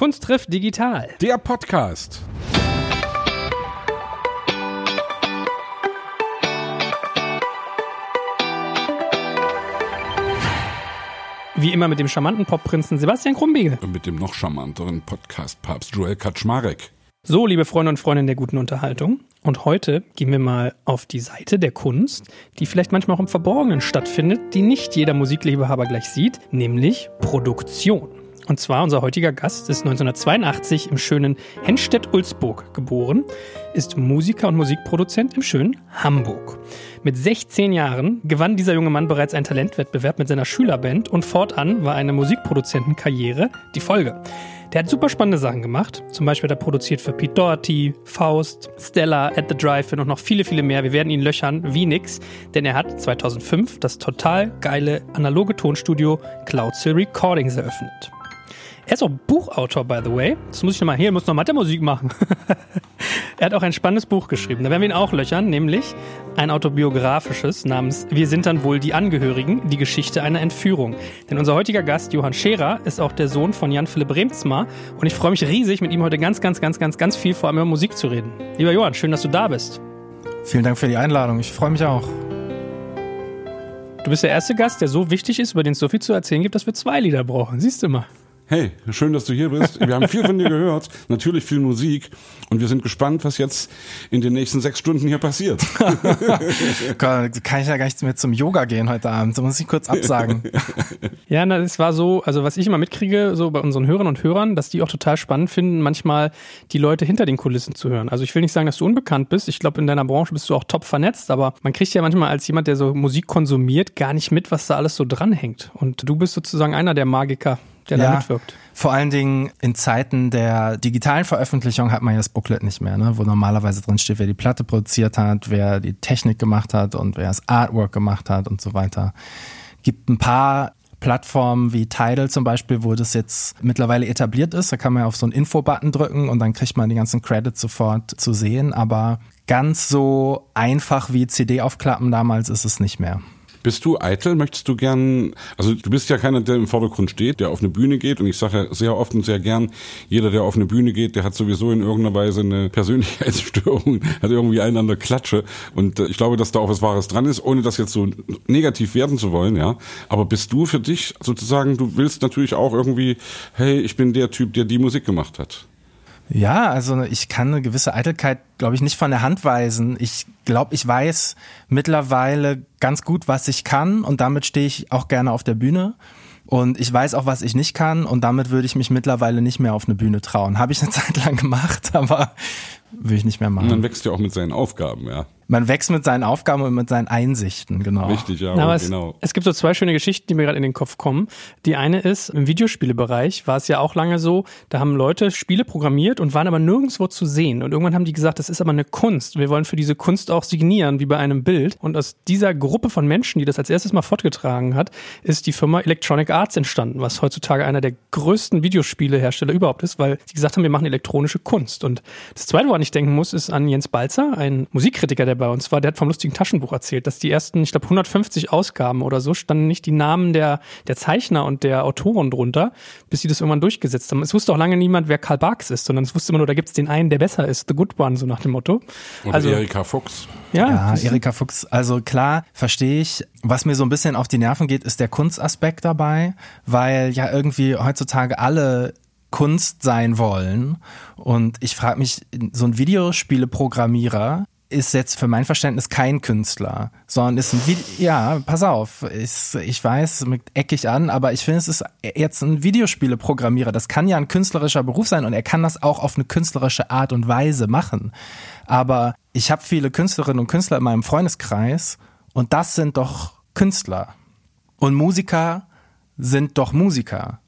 Kunst trifft digital. Der Podcast. Wie immer mit dem charmanten Popprinzen Sebastian Krumbiegel. Und mit dem noch charmanteren Podcast-Papst Joel Kaczmarek. So, liebe Freunde und Freundinnen der guten Unterhaltung. Und heute gehen wir mal auf die Seite der Kunst, die vielleicht manchmal auch im Verborgenen stattfindet, die nicht jeder Musikliebhaber gleich sieht, nämlich Produktion. Und zwar unser heutiger Gast ist 1982 im schönen Henstedt-Ulzburg geboren, ist Musiker und Musikproduzent im schönen Hamburg. Mit 16 Jahren gewann dieser junge Mann bereits einen Talentwettbewerb mit seiner Schülerband und fortan war eine Musikproduzentenkarriere die Folge. Der hat super spannende Sachen gemacht. Zum Beispiel hat er produziert für Pete Doherty, Faust, Stella, At the Drive-In und noch viele, viele mehr. Wir werden ihn löchern wie nix, denn er hat 2005 das total geile analoge Tonstudio Cloudsill Recordings eröffnet. Er ist auch Buchautor, by the way. Das muss ich nochmal hier, muss noch Mathemusik machen. er hat auch ein spannendes Buch geschrieben. Da werden wir ihn auch löchern, nämlich ein autobiografisches namens Wir sind dann wohl die Angehörigen, die Geschichte einer Entführung. Denn unser heutiger Gast, Johann Scherer, ist auch der Sohn von Jan Philipp Remzmar und ich freue mich riesig, mit ihm heute ganz, ganz, ganz, ganz, ganz viel vor allem über Musik zu reden. Lieber Johann, schön, dass du da bist. Vielen Dank für die Einladung. Ich freue mich auch. Du bist der erste Gast, der so wichtig ist, über den es so viel zu erzählen gibt, dass wir zwei Lieder brauchen. Siehst du mal. Hey, schön, dass du hier bist. Wir haben viel von dir gehört, natürlich viel Musik und wir sind gespannt, was jetzt in den nächsten sechs Stunden hier passiert. kann ich ja gar nicht mehr zum Yoga gehen heute Abend, so muss ich kurz absagen. Ja, na, es war so, also was ich immer mitkriege, so bei unseren Hörern und Hörern, dass die auch total spannend finden, manchmal die Leute hinter den Kulissen zu hören. Also ich will nicht sagen, dass du unbekannt bist. Ich glaube, in deiner Branche bist du auch top vernetzt, aber man kriegt ja manchmal als jemand, der so Musik konsumiert, gar nicht mit, was da alles so dranhängt. Und du bist sozusagen einer der Magiker der ja, da mitwirkt. Vor allen Dingen in Zeiten der digitalen Veröffentlichung hat man ja das Booklet nicht mehr, ne? wo normalerweise drin steht, wer die Platte produziert hat, wer die Technik gemacht hat und wer das Artwork gemacht hat und so weiter. Gibt ein paar Plattformen wie Tidal zum Beispiel, wo das jetzt mittlerweile etabliert ist. Da kann man auf so einen Info-Button drücken und dann kriegt man die ganzen Credits sofort zu sehen. Aber ganz so einfach wie CD aufklappen damals ist es nicht mehr. Bist du eitel? Möchtest du gern, also du bist ja keiner, der im Vordergrund steht, der auf eine Bühne geht und ich sage ja sehr oft und sehr gern, jeder, der auf eine Bühne geht, der hat sowieso in irgendeiner Weise eine Persönlichkeitsstörung, hat irgendwie einen an der Klatsche und äh, ich glaube, dass da auch was Wahres dran ist, ohne das jetzt so negativ werden zu wollen, ja. Aber bist du für dich sozusagen, du willst natürlich auch irgendwie, hey, ich bin der Typ, der die Musik gemacht hat. Ja, also ich kann eine gewisse Eitelkeit, glaube ich, nicht von der Hand weisen. Ich glaube, ich weiß mittlerweile ganz gut, was ich kann und damit stehe ich auch gerne auf der Bühne. Und ich weiß auch, was ich nicht kann und damit würde ich mich mittlerweile nicht mehr auf eine Bühne trauen. Habe ich eine Zeit lang gemacht, aber will ich nicht mehr machen. Man wächst ja auch mit seinen Aufgaben, ja man wächst mit seinen Aufgaben und mit seinen Einsichten, genau. Richtig, ja, Na, es, genau. Es gibt so zwei schöne Geschichten, die mir gerade in den Kopf kommen. Die eine ist, im Videospielebereich war es ja auch lange so, da haben Leute Spiele programmiert und waren aber nirgendwo zu sehen. Und irgendwann haben die gesagt, das ist aber eine Kunst. Wir wollen für diese Kunst auch signieren, wie bei einem Bild. Und aus dieser Gruppe von Menschen, die das als erstes mal fortgetragen hat, ist die Firma Electronic Arts entstanden, was heutzutage einer der größten Videospielehersteller überhaupt ist, weil sie gesagt haben, wir machen elektronische Kunst. Und das zweite, woran ich denken muss, ist an Jens Balzer, ein Musikkritiker, der bei uns war, der hat vom lustigen Taschenbuch erzählt, dass die ersten, ich glaube, 150 Ausgaben oder so standen nicht die Namen der, der Zeichner und der Autoren drunter, bis sie das irgendwann durchgesetzt haben. Es wusste auch lange niemand, wer Karl Barks ist, sondern es wusste immer nur, da gibt es den einen, der besser ist, The Good One, so nach dem Motto. Oder also, Erika Fuchs. Ja, ja Erika Fuchs. Also klar, verstehe ich. Was mir so ein bisschen auf die Nerven geht, ist der Kunstaspekt dabei, weil ja irgendwie heutzutage alle Kunst sein wollen. Und ich frage mich, so ein Videospieleprogrammierer, ist jetzt für mein Verständnis kein Künstler, sondern ist ein Video, ja, pass auf, ist, ich weiß, eckig an, aber ich finde, es ist jetzt ein Videospieleprogrammierer. Das kann ja ein künstlerischer Beruf sein und er kann das auch auf eine künstlerische Art und Weise machen. Aber ich habe viele Künstlerinnen und Künstler in meinem Freundeskreis und das sind doch Künstler. Und Musiker sind doch Musiker.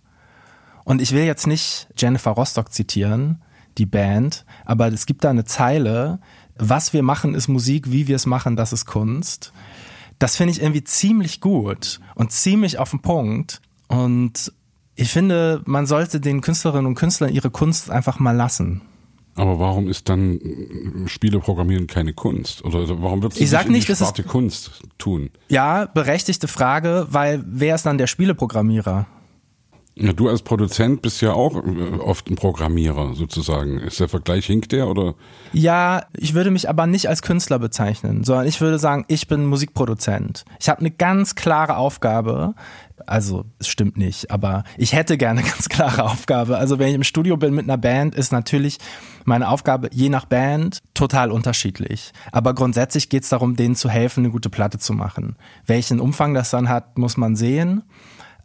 Und ich will jetzt nicht Jennifer Rostock zitieren, die Band, aber es gibt da eine Zeile, was wir machen, ist Musik, wie wir es machen, das ist Kunst. Das finde ich irgendwie ziemlich gut und ziemlich auf den Punkt. Und ich finde, man sollte den Künstlerinnen und Künstlern ihre Kunst einfach mal lassen. Aber warum ist dann Spieleprogrammieren keine Kunst? Oder warum wird es nicht, in die Sparte Kunst tun? Ja, berechtigte Frage, weil wer ist dann der Spieleprogrammierer? Ja, du als Produzent bist ja auch äh, oft ein Programmierer sozusagen. Ist der Vergleich hinkt der oder? Ja, ich würde mich aber nicht als Künstler bezeichnen, sondern ich würde sagen, ich bin Musikproduzent. Ich habe eine ganz klare Aufgabe. Also, es stimmt nicht, aber ich hätte gerne eine ganz klare Aufgabe. Also, wenn ich im Studio bin mit einer Band, ist natürlich meine Aufgabe je nach Band total unterschiedlich. Aber grundsätzlich geht es darum, denen zu helfen, eine gute Platte zu machen. Welchen Umfang das dann hat, muss man sehen.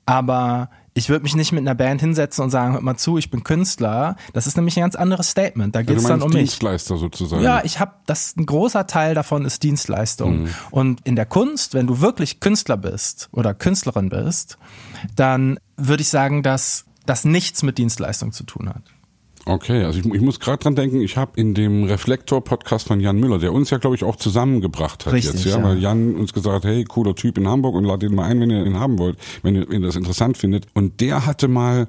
Aber ich würde mich nicht mit einer Band hinsetzen und sagen, hört mal zu, ich bin Künstler. Das ist nämlich ein ganz anderes Statement. Da geht es dann um mich. Dienstleister sozusagen. Ja, ich habe das ein großer Teil davon ist Dienstleistung. Mhm. Und in der Kunst, wenn du wirklich Künstler bist oder Künstlerin bist, dann würde ich sagen, dass das nichts mit Dienstleistung zu tun hat. Okay, also ich, ich muss gerade dran denken, ich habe in dem Reflektor-Podcast von Jan Müller, der uns ja, glaube ich, auch zusammengebracht hat Richtig, jetzt, ja, ja, weil Jan uns gesagt hat, hey, cooler Typ in Hamburg und lad ihn mal ein, wenn ihr ihn haben wollt, wenn ihr, wenn ihr das interessant findet. Und der hatte mal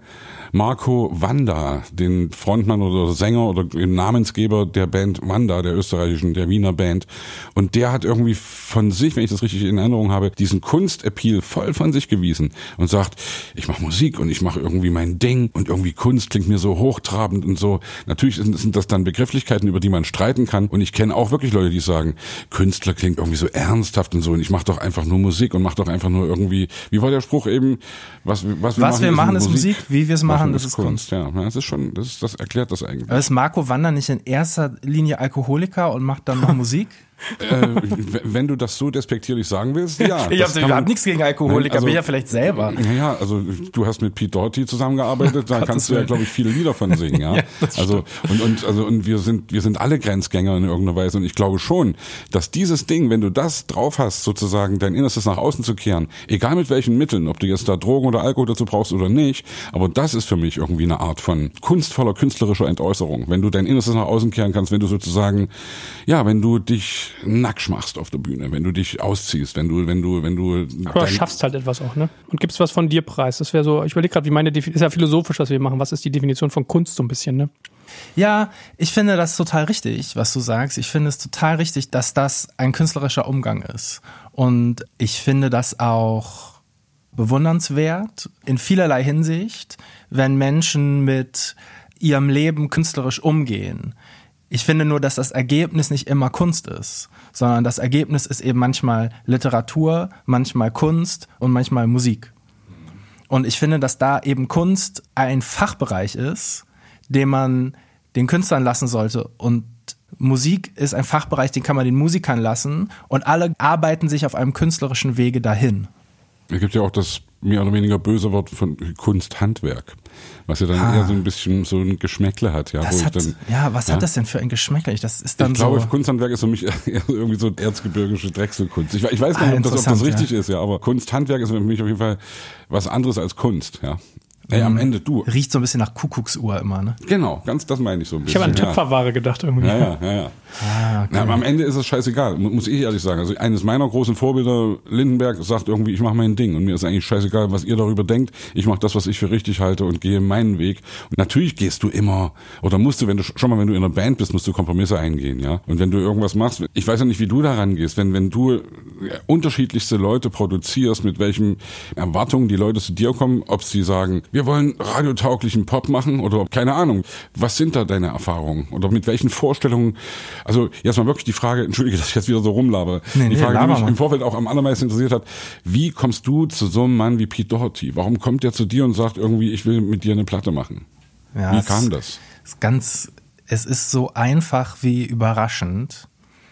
Marco Wanda, den Frontmann oder Sänger oder Namensgeber der Band Wanda, der österreichischen, der Wiener Band. Und der hat irgendwie von sich, wenn ich das richtig in Erinnerung habe, diesen Kunstappeal voll von sich gewiesen und sagt, ich mache Musik und ich mache irgendwie mein Ding und irgendwie Kunst klingt mir so hochtrabend und so. Natürlich sind, sind das dann Begrifflichkeiten, über die man streiten kann. Und ich kenne auch wirklich Leute, die sagen, Künstler klingt irgendwie so ernsthaft und so und ich mache doch einfach nur Musik und mache doch einfach nur irgendwie, wie war der Spruch eben, was, was wir Was machen, wir ist machen, ist Musik, Musik, wie wir es machen, das ist Kunst. Ja, das ist schon, das, ist, das erklärt das eigentlich. Aber ist Marco Wander nicht in erster Linie Alkoholiker und macht dann noch Musik? Äh, wenn du das so despektierlich sagen willst, ja. ich habe überhaupt nichts gegen Alkoholiker, also- bin ja vielleicht selber. Naja, also du hast mit Pete Doherty zusammengearbeitet, da kannst du ja, glaube ich, viele Lieder von singen, ja. Ja, also und, und also und wir sind wir sind alle Grenzgänger in irgendeiner Weise und ich glaube schon, dass dieses Ding, wenn du das drauf hast, sozusagen dein Innerstes nach außen zu kehren, egal mit welchen Mitteln, ob du jetzt da Drogen oder Alkohol dazu brauchst oder nicht, aber das ist für mich irgendwie eine Art von kunstvoller künstlerischer Entäußerung, wenn du dein Innerstes nach außen kehren kannst, wenn du sozusagen ja, wenn du dich nackt machst auf der Bühne, wenn du dich ausziehst, wenn du wenn du wenn du Aber schaffst halt etwas auch, ne? Und gibst was von dir preis. Das wäre so, ich überlege gerade, wie meine Definition, ist ja philosophisch, was wir machen. Was ist die Definition von Kunst so ein bisschen, ne? Ja, ich finde das total richtig, was du sagst. Ich finde es total richtig, dass das ein künstlerischer Umgang ist. Und ich finde das auch bewundernswert in vielerlei Hinsicht, wenn Menschen mit ihrem Leben künstlerisch umgehen. Ich finde nur, dass das Ergebnis nicht immer Kunst ist, sondern das Ergebnis ist eben manchmal Literatur, manchmal Kunst und manchmal Musik. Und ich finde, dass da eben Kunst ein Fachbereich ist, den man den Künstlern lassen sollte. Und Musik ist ein Fachbereich, den kann man den Musikern lassen. Und alle arbeiten sich auf einem künstlerischen Wege dahin. Es gibt ja auch das mehr oder weniger böse Wort von Kunsthandwerk, was ja dann Ah. eher so ein bisschen so ein Geschmäckle hat, ja. ich hat, dann, ja, was ja. hat das denn für ein Geschmäckle? Das ist dann ich glaube, so. Kunsthandwerk ist für mich eher irgendwie so erzgebirgische Drechselkunst. Ich, ich weiß gar Ah, nicht, ob das, ob das richtig ist, ja, aber Kunsthandwerk ist für mich auf jeden Fall was anderes als Kunst, ja. Ey, am Ende du. Riecht so ein bisschen nach Kuckucksuhr immer, ne? Genau, ganz das meine ich so ein Ich bisschen. habe an ja. Töpferware gedacht irgendwie. Ja, ja, ja, ja. Ah, okay. Na, aber am Ende ist es scheißegal, mu- muss ich ehrlich sagen. Also eines meiner großen Vorbilder, Lindenberg, sagt irgendwie, ich mache mein Ding und mir ist eigentlich scheißegal, was ihr darüber denkt. Ich mache das, was ich für richtig halte und gehe meinen Weg. Und natürlich gehst du immer oder musst du, wenn du schon mal, wenn du in einer Band bist, musst du Kompromisse eingehen, ja. Und wenn du irgendwas machst, ich weiß ja nicht, wie du daran gehst, wenn wenn du ja, unterschiedlichste Leute produzierst, mit welchen Erwartungen die Leute zu dir kommen, ob sie sagen, wir wollen radiotauglichen Pop machen oder keine Ahnung. Was sind da deine Erfahrungen oder mit welchen Vorstellungen? Also jetzt mal wirklich die Frage, entschuldige, dass ich jetzt wieder so rumlaber. Nee, die nee, Frage, die mich im Vorfeld auch am allermeisten interessiert hat, wie kommst du zu so einem Mann wie Pete Doherty? Warum kommt der zu dir und sagt irgendwie, ich will mit dir eine Platte machen? Ja, wie kam das? Ist ganz, es ist so einfach wie überraschend.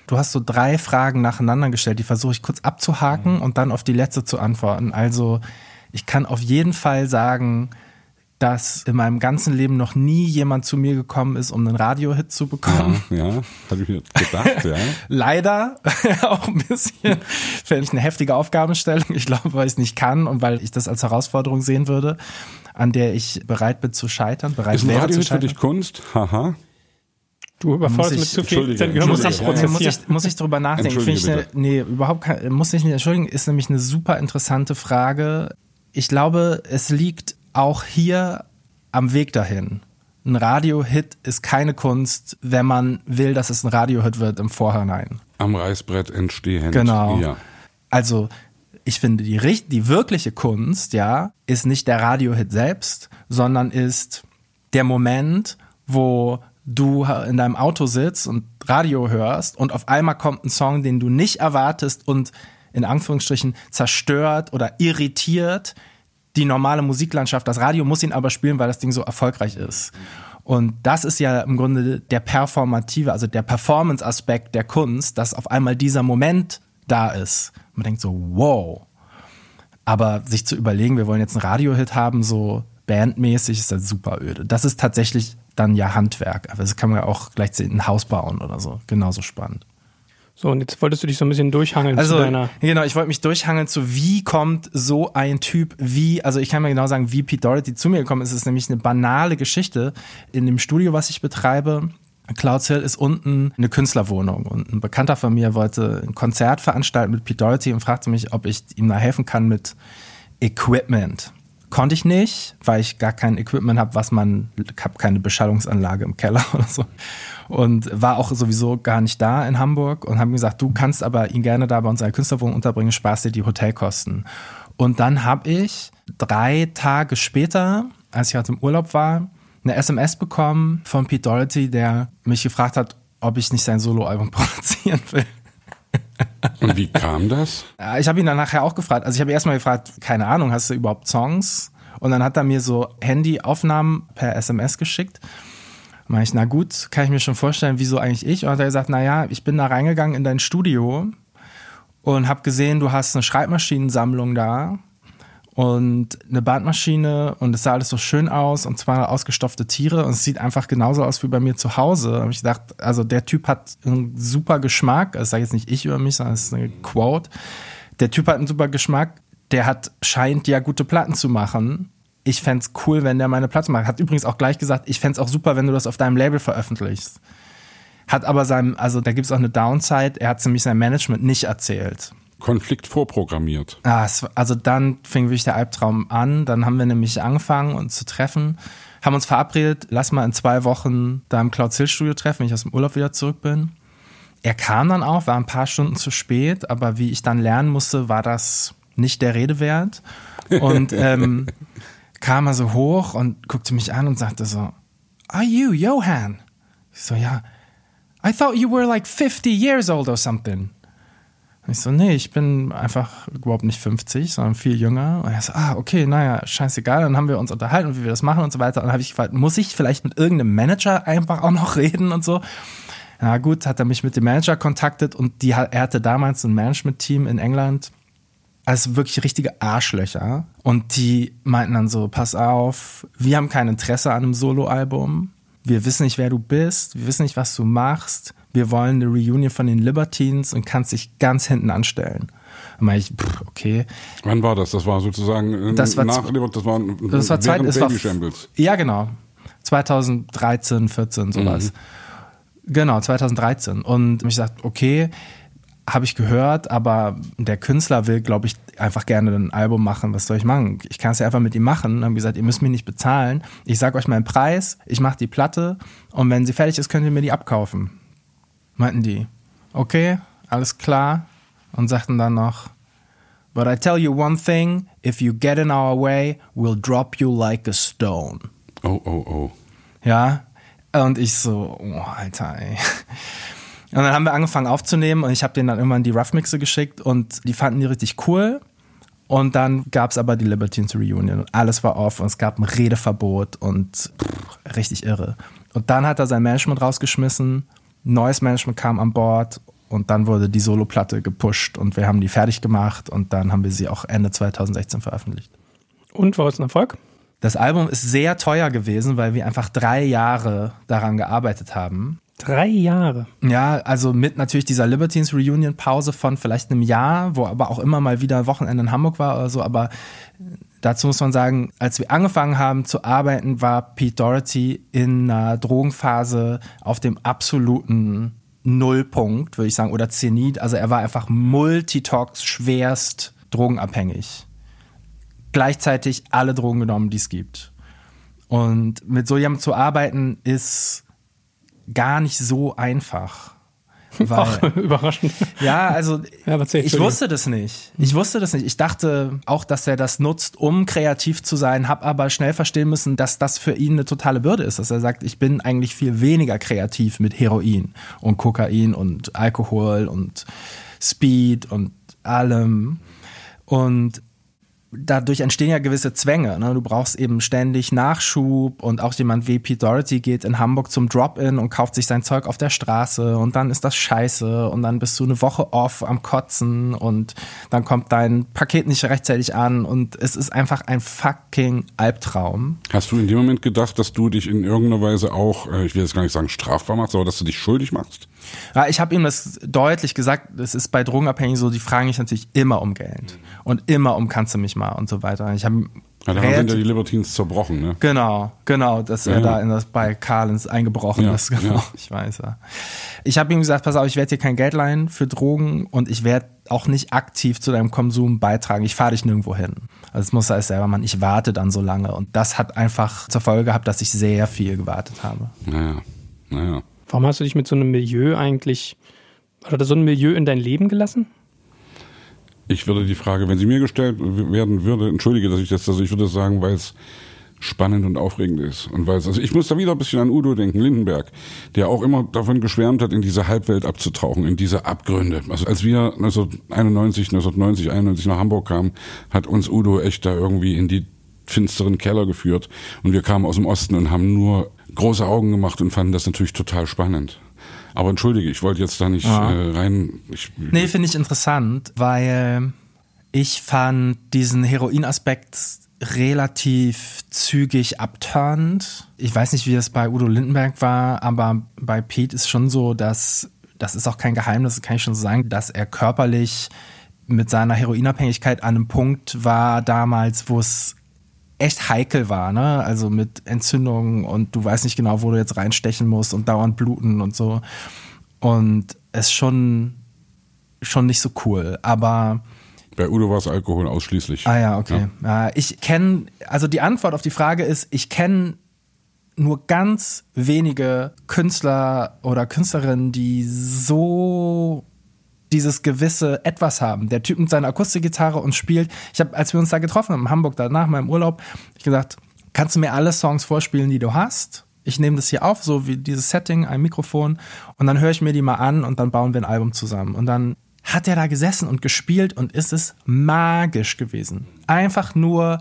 Du hast so drei Fragen nacheinander gestellt, die versuche ich kurz abzuhaken und dann auf die letzte zu antworten. Also, ich kann auf jeden Fall sagen, dass in meinem ganzen Leben noch nie jemand zu mir gekommen ist, um einen Radiohit zu bekommen. Ja, ja habe ich mir gedacht, ja. Leider auch ein bisschen, fände ich eine heftige Aufgabenstellung. Ich glaube, weil ich es nicht kann und weil ich das als Herausforderung sehen würde, an der ich bereit bin zu scheitern, bereit Ist ein wäre zu Radiohit für scheitern. dich Kunst? Haha. Du überforderst Muss mit ich- zu viel. Entschuldige, Wir muss ich, nee, muss ich, muss ich drüber nachdenken. Finde ich eine, nee, überhaupt kein, muss ich nicht entschuldigen, ist nämlich eine super interessante Frage. Ich glaube, es liegt auch hier am Weg dahin. Ein Radiohit ist keine Kunst, wenn man will, dass es ein Radiohit wird im Vorhinein. Am Reißbrett entstehen. Genau. Ja. Also ich finde, die, die wirkliche Kunst, ja, ist nicht der Radiohit selbst, sondern ist der Moment, wo du in deinem Auto sitzt und Radio hörst und auf einmal kommt ein Song, den du nicht erwartest und in Anführungsstrichen zerstört oder irritiert die normale Musiklandschaft. Das Radio muss ihn aber spielen, weil das Ding so erfolgreich ist. Und das ist ja im Grunde der performative, also der Performance-Aspekt der Kunst, dass auf einmal dieser Moment da ist. Man denkt so, wow. Aber sich zu überlegen, wir wollen jetzt einen Radiohit haben, so bandmäßig, ist das super öde. Das ist tatsächlich dann ja Handwerk. Aber das kann man ja auch gleichzeitig ein Haus bauen oder so. Genauso spannend. So, und jetzt wolltest du dich so ein bisschen durchhangeln also, zu deiner. Genau, ich wollte mich durchhangeln zu, wie kommt so ein Typ wie, also ich kann mir genau sagen, wie Pete Doherty zu mir gekommen ist. Es ist nämlich eine banale Geschichte. In dem Studio, was ich betreibe, Clouds Hill ist unten eine Künstlerwohnung und ein Bekannter von mir wollte ein Konzert veranstalten mit Pete Doherty und fragte mich, ob ich ihm da helfen kann mit Equipment. Konnte ich nicht, weil ich gar kein Equipment habe, was man, ich habe keine Beschallungsanlage im Keller oder so. Und war auch sowieso gar nicht da in Hamburg und haben gesagt, du kannst aber ihn gerne da bei unserer Künstlerwohnung unterbringen, sparst dir die Hotelkosten. Und dann habe ich drei Tage später, als ich halt im Urlaub war, eine SMS bekommen von Pete Doherty, der mich gefragt hat, ob ich nicht sein Soloalbum produzieren will. Und wie kam das? Ich habe ihn dann nachher auch gefragt. Also ich habe erstmal gefragt, keine Ahnung, hast du überhaupt Songs? Und dann hat er mir so Handyaufnahmen per SMS geschickt. Mach ich, na gut, kann ich mir schon vorstellen, wieso eigentlich ich? Und hat er gesagt, na ja, ich bin da reingegangen in dein Studio und habe gesehen, du hast eine Schreibmaschinensammlung da und eine Bandmaschine und es sah alles so schön aus und zwar ausgestopfte Tiere und es sieht einfach genauso aus wie bei mir zu Hause. Da habe ich gedacht, also der Typ hat einen super Geschmack, das sage jetzt nicht ich über mich, sondern es ist eine Quote. Der Typ hat einen super Geschmack, der hat scheint ja gute Platten zu machen. Ich fände cool, wenn der meine Platte macht. Hat übrigens auch gleich gesagt, ich fände auch super, wenn du das auf deinem Label veröffentlichst. Hat aber seinem, also da gibt es auch eine Downside, er hat nämlich sein Management nicht erzählt. Konflikt vorprogrammiert. Ah, es, also dann fing wirklich der Albtraum an. Dann haben wir nämlich angefangen, uns zu treffen. Haben uns verabredet, lass mal in zwei Wochen da im Cloud Hill Studio treffen, wenn ich aus dem Urlaub wieder zurück bin. Er kam dann auch, war ein paar Stunden zu spät, aber wie ich dann lernen musste, war das nicht der Rede wert. Und ähm, kam er so hoch und guckte mich an und sagte so, Are you Johann? Ich so, ja. I thought you were like 50 years old or something. Ich so, nee, ich bin einfach überhaupt nicht 50, sondern viel jünger. Und er so, ah, okay, naja, scheißegal. Dann haben wir uns unterhalten, wie wir das machen und so weiter. Und dann habe ich gefragt, muss ich vielleicht mit irgendeinem Manager einfach auch noch reden und so? Na gut, hat er mich mit dem Manager kontaktet und die, er hatte damals ein Management-Team in England. Also wirklich richtige Arschlöcher. Und die meinten dann so, pass auf, wir haben kein Interesse an einem Soloalbum. Wir wissen nicht, wer du bist. Wir wissen nicht, was du machst wir wollen eine Reunion von den Libertines und kannst dich ganz hinten anstellen. Dann meine ich, pff, okay. Wann war das? Das war sozusagen das war nach, das war, das war Zeit, es war, Ja, genau. 2013, 14, sowas. Mhm. Genau, 2013. Und ich sagte, okay, habe ich gehört, aber der Künstler will, glaube ich, einfach gerne ein Album machen. Was soll ich machen? Ich kann es ja einfach mit ihm machen. Dann haben gesagt, ihr müsst mir nicht bezahlen. Ich sage euch meinen Preis, ich mache die Platte und wenn sie fertig ist, könnt ihr mir die abkaufen meinten die, okay, alles klar. Und sagten dann noch, But I tell you one thing, if you get in our way, we'll drop you like a stone. Oh, oh, oh. Ja, und ich so, oh, Alter, ey. Und dann haben wir angefangen aufzunehmen und ich habe denen dann irgendwann die Rough Mixe geschickt und die fanden die richtig cool. Und dann gab es aber die Libertines Reunion und alles war off und es gab ein Redeverbot und pff, richtig irre. Und dann hat er sein Management rausgeschmissen neues Management kam an Bord und dann wurde die Solo-Platte gepusht und wir haben die fertig gemacht und dann haben wir sie auch Ende 2016 veröffentlicht. Und war es ein Erfolg? Das Album ist sehr teuer gewesen, weil wir einfach drei Jahre daran gearbeitet haben. Drei Jahre. Ja, also mit natürlich dieser Libertines Reunion Pause von vielleicht einem Jahr, wo aber auch immer mal wieder Wochenende in Hamburg war oder so, aber Dazu muss man sagen, als wir angefangen haben zu arbeiten, war Pete Doherty in einer Drogenphase auf dem absoluten Nullpunkt, würde ich sagen, oder Zenit. Also er war einfach multitox schwerst drogenabhängig. Gleichzeitig alle Drogen genommen, die es gibt. Und mit so jemandem zu arbeiten ist gar nicht so einfach. Weil, Ach, überraschend. ja, also Ja, ich wusste das nicht. Ich wusste das nicht. Ich dachte auch, dass er das nutzt, um kreativ zu sein, habe aber schnell verstehen müssen, dass das für ihn eine totale Bürde ist. Dass er sagt, ich bin eigentlich viel weniger kreativ mit Heroin und Kokain und Alkohol und Speed und allem. Und dadurch entstehen ja gewisse Zwänge. Ne? Du brauchst eben ständig Nachschub und auch jemand wie Pete Doherty geht in Hamburg zum Drop-In und kauft sich sein Zeug auf der Straße und dann ist das scheiße und dann bist du eine Woche off am Kotzen und dann kommt dein Paket nicht rechtzeitig an und es ist einfach ein fucking Albtraum. Hast du in dem Moment gedacht, dass du dich in irgendeiner Weise auch, äh, ich will jetzt gar nicht sagen strafbar machst, aber dass du dich schuldig machst? Ja, ich habe ihm das deutlich gesagt. Es ist bei Drogenabhängigen so, die fragen mich natürlich immer um Geld und immer um kannst du mich mal und so weiter. Ich habe Ja, daran sind ja die Libertines zerbrochen, ne? Genau, genau, dass er Ja, ja. da in das bei Carlins eingebrochen Ja, ist. Genau, ja. ich weiß ja. Ich habe ihm gesagt, pass auf, ich werde dir kein Geld leihen für Drogen und ich werde auch nicht aktiv zu deinem Konsum beitragen. Ich fahre dich nirgendwo hin. Also das muss er selber machen. Ich warte dann so lange und das hat einfach zur Folge gehabt, dass ich sehr viel gewartet habe. Naja, naja. Warum hast du dich mit so einem Milieu eigentlich, oder so ein Milieu in dein Leben gelassen? Ich würde die Frage, wenn sie mir gestellt werden würde, entschuldige, dass ich das, also ich würde sagen, weil es spannend und aufregend ist. Und weil es, also ich muss da wieder ein bisschen an Udo denken, Lindenberg, der auch immer davon geschwärmt hat, in diese Halbwelt abzutauchen, in diese Abgründe. Also als wir 1991, 1990, 91 nach Hamburg kamen, hat uns Udo echt da irgendwie in die finsteren Keller geführt. Und wir kamen aus dem Osten und haben nur große Augen gemacht und fanden das natürlich total spannend. Aber entschuldige, ich wollte jetzt da nicht Ja. äh, rein. Ich, Nee, finde ich interessant, weil ich fand diesen Heroinaspekt relativ zügig abturnt. Ich weiß nicht, wie das bei Udo Lindenberg war, aber bei Pete ist schon so, dass, das ist auch kein Geheimnis, das kann ich schon so sagen, dass er körperlich mit seiner Heroinabhängigkeit an einem Punkt war damals, wo es echt heikel war, ne? Also mit Entzündungen und du weißt nicht genau, wo du jetzt reinstechen musst und dauernd bluten und so. Und es schon, schon nicht so cool. Aber bei Udo war es Alkohol ausschließlich. Ah ja, okay. Ja. ich kenne, also die Antwort auf die Frage ist, ich kenne nur ganz wenige Künstler oder Künstlerinnen, die so dieses gewisse Etwas haben. Der Typ mit seiner Akustikgitarre und spielt. Ich habe, als wir uns da getroffen haben in Hamburg danach meinem Urlaub, ich gesagt, kannst du mir alle Songs vorspielen, die du hast? Ich nehme das hier auf, so wie dieses Setting, ein Mikrofon, und dann höre ich mir die mal an und dann bauen wir ein Album zusammen. Und dann hat er da gesessen und gespielt und ist es magisch gewesen. Einfach nur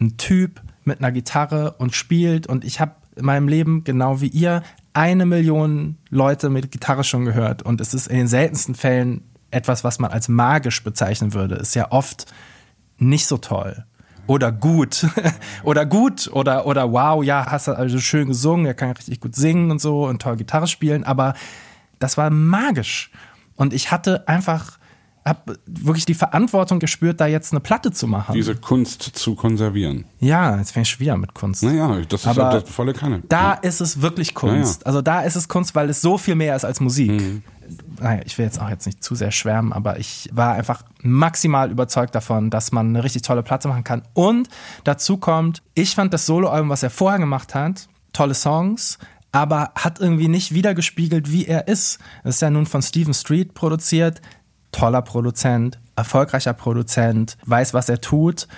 ein Typ mit einer Gitarre und spielt und ich habe in meinem Leben, genau wie ihr, eine Million Leute mit Gitarre schon gehört und es ist in den seltensten Fällen etwas, was man als magisch bezeichnen würde. Ist ja oft nicht so toll. Oder gut. oder gut. Oder, oder wow, ja, hast du also schön gesungen, er kann richtig gut singen und so und toll Gitarre spielen, aber das war magisch. Und ich hatte einfach, hab wirklich die Verantwortung gespürt, da jetzt eine Platte zu machen. Diese Kunst zu konservieren. ja, jetzt fänge ich schon wieder mit Kunst. Naja, das ist Aber das volle Kanne. Da ja. ist es wirklich Kunst. Ja, ja. Also da ist es Kunst, weil es so viel mehr ist als Musik. Mhm. Naja, ich will jetzt auch jetzt nicht zu sehr schwärmen, aber ich war einfach maximal überzeugt davon, dass man eine richtig tolle Platte machen kann. Und dazu kommt, ich fand das Soloalbum, was er vorher gemacht hat, tolle Songs, aber hat irgendwie nicht wiedergespiegelt, wie er ist. Das ist ja nun von Steven Street produziert, toller Produzent, erfolgreicher Produzent, weiß, was er tut,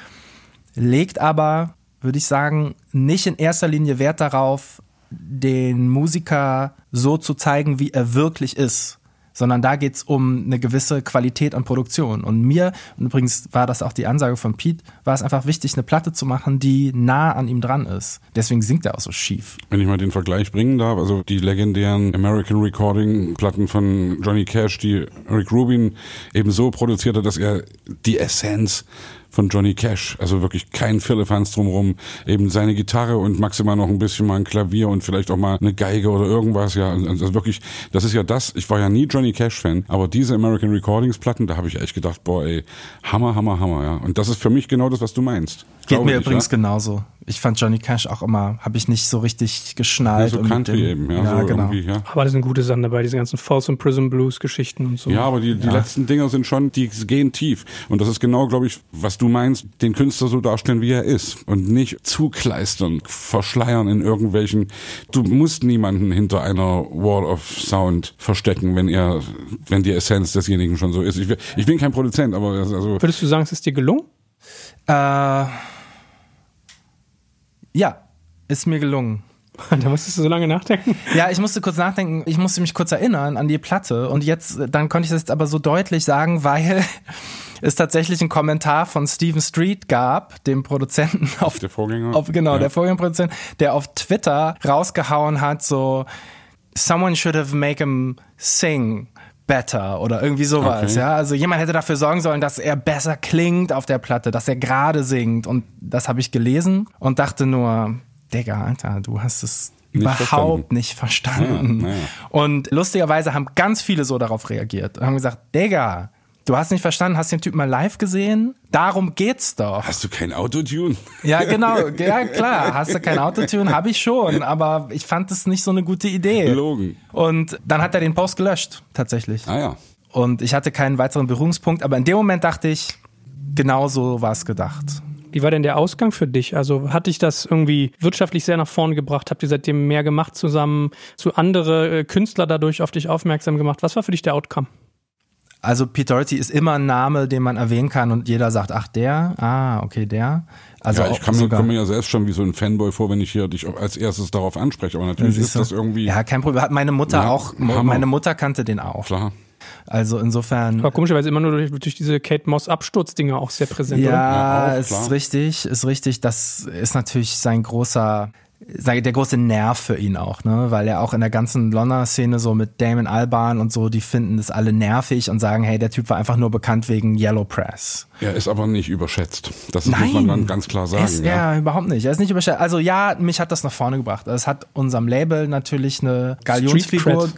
legt aber, würde ich sagen, nicht in erster Linie Wert darauf, den Musiker so zu zeigen, wie er wirklich ist. Sondern da geht's um eine gewisse Qualität an Produktion. Und mir, und übrigens war das auch die Ansage von Pete, war es einfach wichtig, eine Platte zu machen, die nah an ihm dran ist. Deswegen singt er auch so schief. Wenn ich mal den Vergleich bringen darf, also die legendären American Recording Platten von Johnny Cash, die Rick Rubin eben so produziert hat, dass er die Essenz von Johnny Cash, also wirklich kein Firlefanz drumrum, eben seine Gitarre und maximal noch ein bisschen mal ein Klavier und vielleicht auch mal eine Geige oder irgendwas, ja, also wirklich, das ist ja das, ich war ja nie Johnny Cash Fan, aber diese American Recordings Platten, da habe ich echt gedacht, boah, ey, Hammer, Hammer, Hammer, ja, und das ist für mich genau das, was du meinst. Geht mir ich, übrigens ja. genauso. Ich fand Johnny Cash auch immer, habe ich nicht so richtig geschnallt. so und mit Country dem- eben, ja, ja so genau. irgendwie, ja. Aber das sind gute Sachen dabei, diese ganzen False und Prison Blues Geschichten und so. Ja, aber die, die letzten Dinger sind schon, die gehen tief. Und das ist genau, glaube ich, was du meinst, den Künstler so darstellen, wie er ist. Und nicht zukleistern, verschleiern in irgendwelchen, du musst niemanden hinter einer Wall of Sound verstecken, wenn er, wenn die Essenz desjenigen schon so ist. Ich, ich bin kein Produzent, aber also, Würdest du sagen, es ist dir gelungen? Äh, ja, ist mir gelungen. da musstest du so lange nachdenken. Ja, ich musste kurz nachdenken, ich musste mich kurz erinnern an die Platte und jetzt, dann konnte ich das jetzt aber so deutlich sagen, weil es tatsächlich einen Kommentar von Steven Street gab, dem Produzenten auf, der Vorgänger. auf genau, Ja. der Vorgängerproduzent, der auf Twitter rausgehauen hat, so, someone should have make him sing better oder irgendwie sowas, Okay. ja. Also jemand hätte dafür sorgen sollen, dass er besser klingt auf der Platte, dass er gerade singt und das habe ich gelesen und dachte nur, Digga, Alter, du hast es Nicht überhaupt verstanden. nicht verstanden. Ja, ja. Und lustigerweise haben ganz viele so darauf reagiert und haben gesagt, Digga, du hast nicht verstanden, hast den Typ mal live gesehen? Darum geht's doch. Hast du kein Autotune? Ja, genau. Ja, klar. Hast du kein Autotune? Habe ich schon. Aber ich fand es nicht so eine gute Idee. Gelogen. Und dann hat er den Post gelöscht, tatsächlich. Ah ja. Und ich hatte keinen weiteren Berührungspunkt. Aber in dem Moment dachte ich, genau so war es gedacht. Wie war denn der Ausgang für dich? Also hat dich das irgendwie wirtschaftlich sehr nach vorne gebracht? Habt ihr seitdem mehr gemacht zusammen? Zu andere äh, Künstler dadurch auf dich aufmerksam gemacht? Was war für dich der Outcome? Also Pete Doherty ist immer ein Name, den man erwähnen kann und jeder sagt, ach der, ah, okay, der. Also ja, ich kann mir, komme mir ja selbst schon wie so ein Fanboy vor, wenn ich hier dich als erstes darauf anspreche. Aber natürlich ist das irgendwie Ja, kein Problem. Hat meine Mutter Ja, auch, Hammer. meine Mutter kannte den auch. klar. Also insofern. War komischerweise immer nur durch, durch diese Kate Moss Absturzdinger auch sehr präsent? Ja, Ja, auch, ist richtig, ist richtig. Das ist natürlich sein großer, sei- der große Nerv für ihn auch, ne? Weil er auch in der ganzen Londoner-Szene so mit Damon Albarn und so, die finden das alle nervig und sagen, hey, der Typ war einfach nur bekannt wegen Yellow Press. Er ist aber nicht überschätzt. Das muss man dann ganz klar sagen. Ist, ja. ja. überhaupt nicht. Er ist nicht überschätzt. Also ja, mich hat das nach vorne gebracht. Es hat unserem Label natürlich eine Galionsfigur.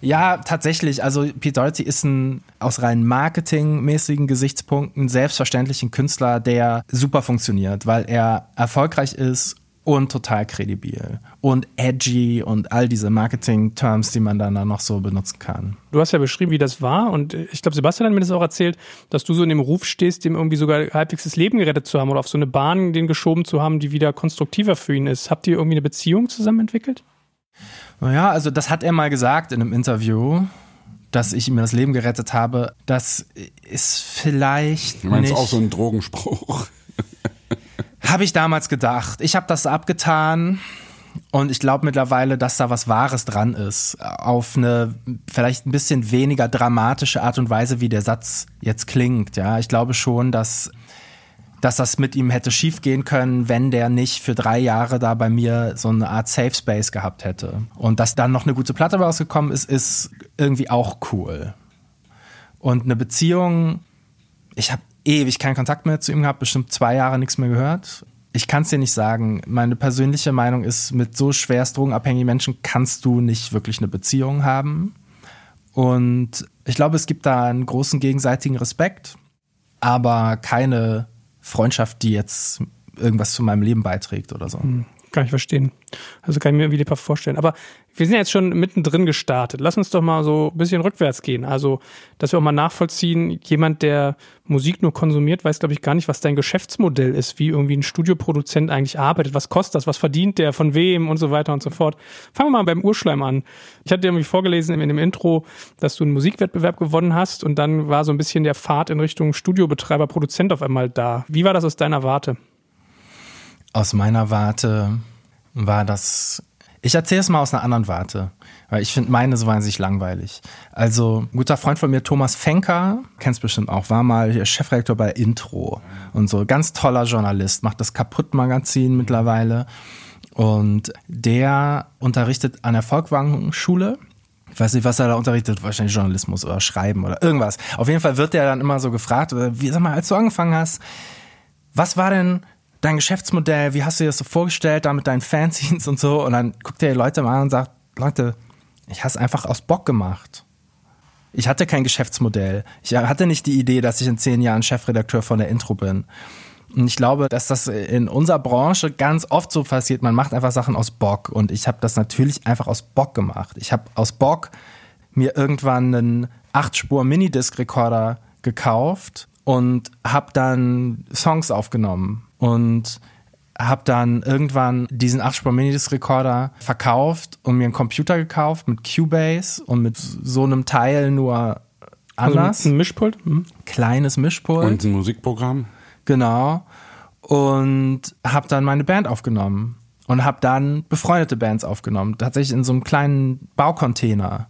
Ja, tatsächlich. Also Pete Doherty ist ein aus rein marketingmäßigen Gesichtspunkten selbstverständlich ein Künstler, der super funktioniert, weil er erfolgreich ist und total kredibil und edgy und all diese Marketing-Terms, die man dann da noch so benutzen kann. Du hast ja beschrieben, wie das war und ich glaube, Sebastian hat mir das auch erzählt, dass du so in dem Ruf stehst, dem irgendwie sogar halbwegs das Leben gerettet zu haben oder auf so eine Bahn den geschoben zu haben, die wieder konstruktiver für ihn ist. Habt ihr irgendwie eine Beziehung zusammen entwickelt? Naja, also das hat er mal gesagt in einem Interview, dass ich ihm das Leben gerettet habe. Das ist vielleicht Du meinst nicht... auch so ein Drogenspruch. Habe ich damals gedacht. Ich habe das abgetan und ich glaube mittlerweile, dass da was Wahres dran ist. Auf eine vielleicht ein bisschen weniger dramatische Art und Weise, wie der Satz jetzt klingt. Ja, ich glaube schon, dass dass das mit ihm hätte schiefgehen können, wenn der nicht für drei Jahre da bei mir so eine Art Safe Space gehabt hätte. Und dass dann noch eine gute Platte rausgekommen ist, ist irgendwie auch cool. Und eine Beziehung, ich habe ewig keinen Kontakt mehr zu ihm gehabt, bestimmt zwei Jahre nichts mehr gehört. Ich kann es dir nicht sagen. Meine persönliche Meinung ist, mit so schwerst drogenabhängigen Menschen kannst du nicht wirklich eine Beziehung haben. Und ich glaube, es gibt da einen großen gegenseitigen Respekt, aber keine Freundschaft, die jetzt irgendwas zu meinem Leben beiträgt oder so. Kann ich verstehen. Also kann ich mir wie lieber vorstellen. Aber wir sind ja jetzt schon mittendrin gestartet. Lass uns doch mal so ein bisschen rückwärts gehen. Also, dass wir auch mal nachvollziehen, jemand, der Musik nur konsumiert, weiß, glaube ich, gar nicht, was dein Geschäftsmodell ist, wie irgendwie ein Studioproduzent eigentlich arbeitet. Was kostet das? Was verdient der? Von wem? Und so weiter und so fort. Fangen wir mal beim Urschleim an. Ich hatte dir irgendwie vorgelesen in dem Intro, dass du einen Musikwettbewerb gewonnen hast und dann war so ein bisschen der Pfad in Richtung Studiobetreiber, Produzent auf einmal da. Wie war das aus deiner Warte? Aus meiner Warte war das. Ich erzähle es mal aus einer anderen Warte, weil ich finde meine so wahnsinnig langweilig. Also, ein guter Freund von mir, Thomas Fenker, kennst bestimmt auch, war mal Chefredakteur bei Intro und so. Ganz toller Journalist, macht das Kaputt-Magazin mittlerweile. Und der unterrichtet an der Volkwang-Schule. Ich weiß nicht, was er da unterrichtet, wahrscheinlich Journalismus oder Schreiben oder irgendwas. Auf jeden Fall wird der dann immer so gefragt, oder wie, sag mal, als du angefangen hast, was war denn dein Geschäftsmodell, wie hast du dir das so vorgestellt, da mit deinen Fanzines und so? Und dann guckt er die Leute mal an und sagt, Leute, ich habe es einfach aus Bock gemacht. Ich hatte kein Geschäftsmodell. Ich hatte nicht die Idee, dass ich in zehn Jahren Chefredakteur von der Intro bin. Und ich glaube, dass das in unserer Branche ganz oft so passiert. Man macht einfach Sachen aus Bock. Und ich habe das natürlich einfach aus Bock gemacht. Ich habe aus Bock mir irgendwann einen 8-Spur-Minidisc-Rekorder gekauft und habe dann Songs aufgenommen. Und habe dann irgendwann diesen 8-Spur-Minidisc-Rekorder verkauft und mir einen Computer gekauft mit Cubase und mit so einem Teil nur anders. Also ein Mischpult? Hm. Kleines Mischpult. Und ein Musikprogramm. Genau. Und habe dann meine Band aufgenommen und habe dann befreundete Bands aufgenommen. Tatsächlich in so einem kleinen Baucontainer.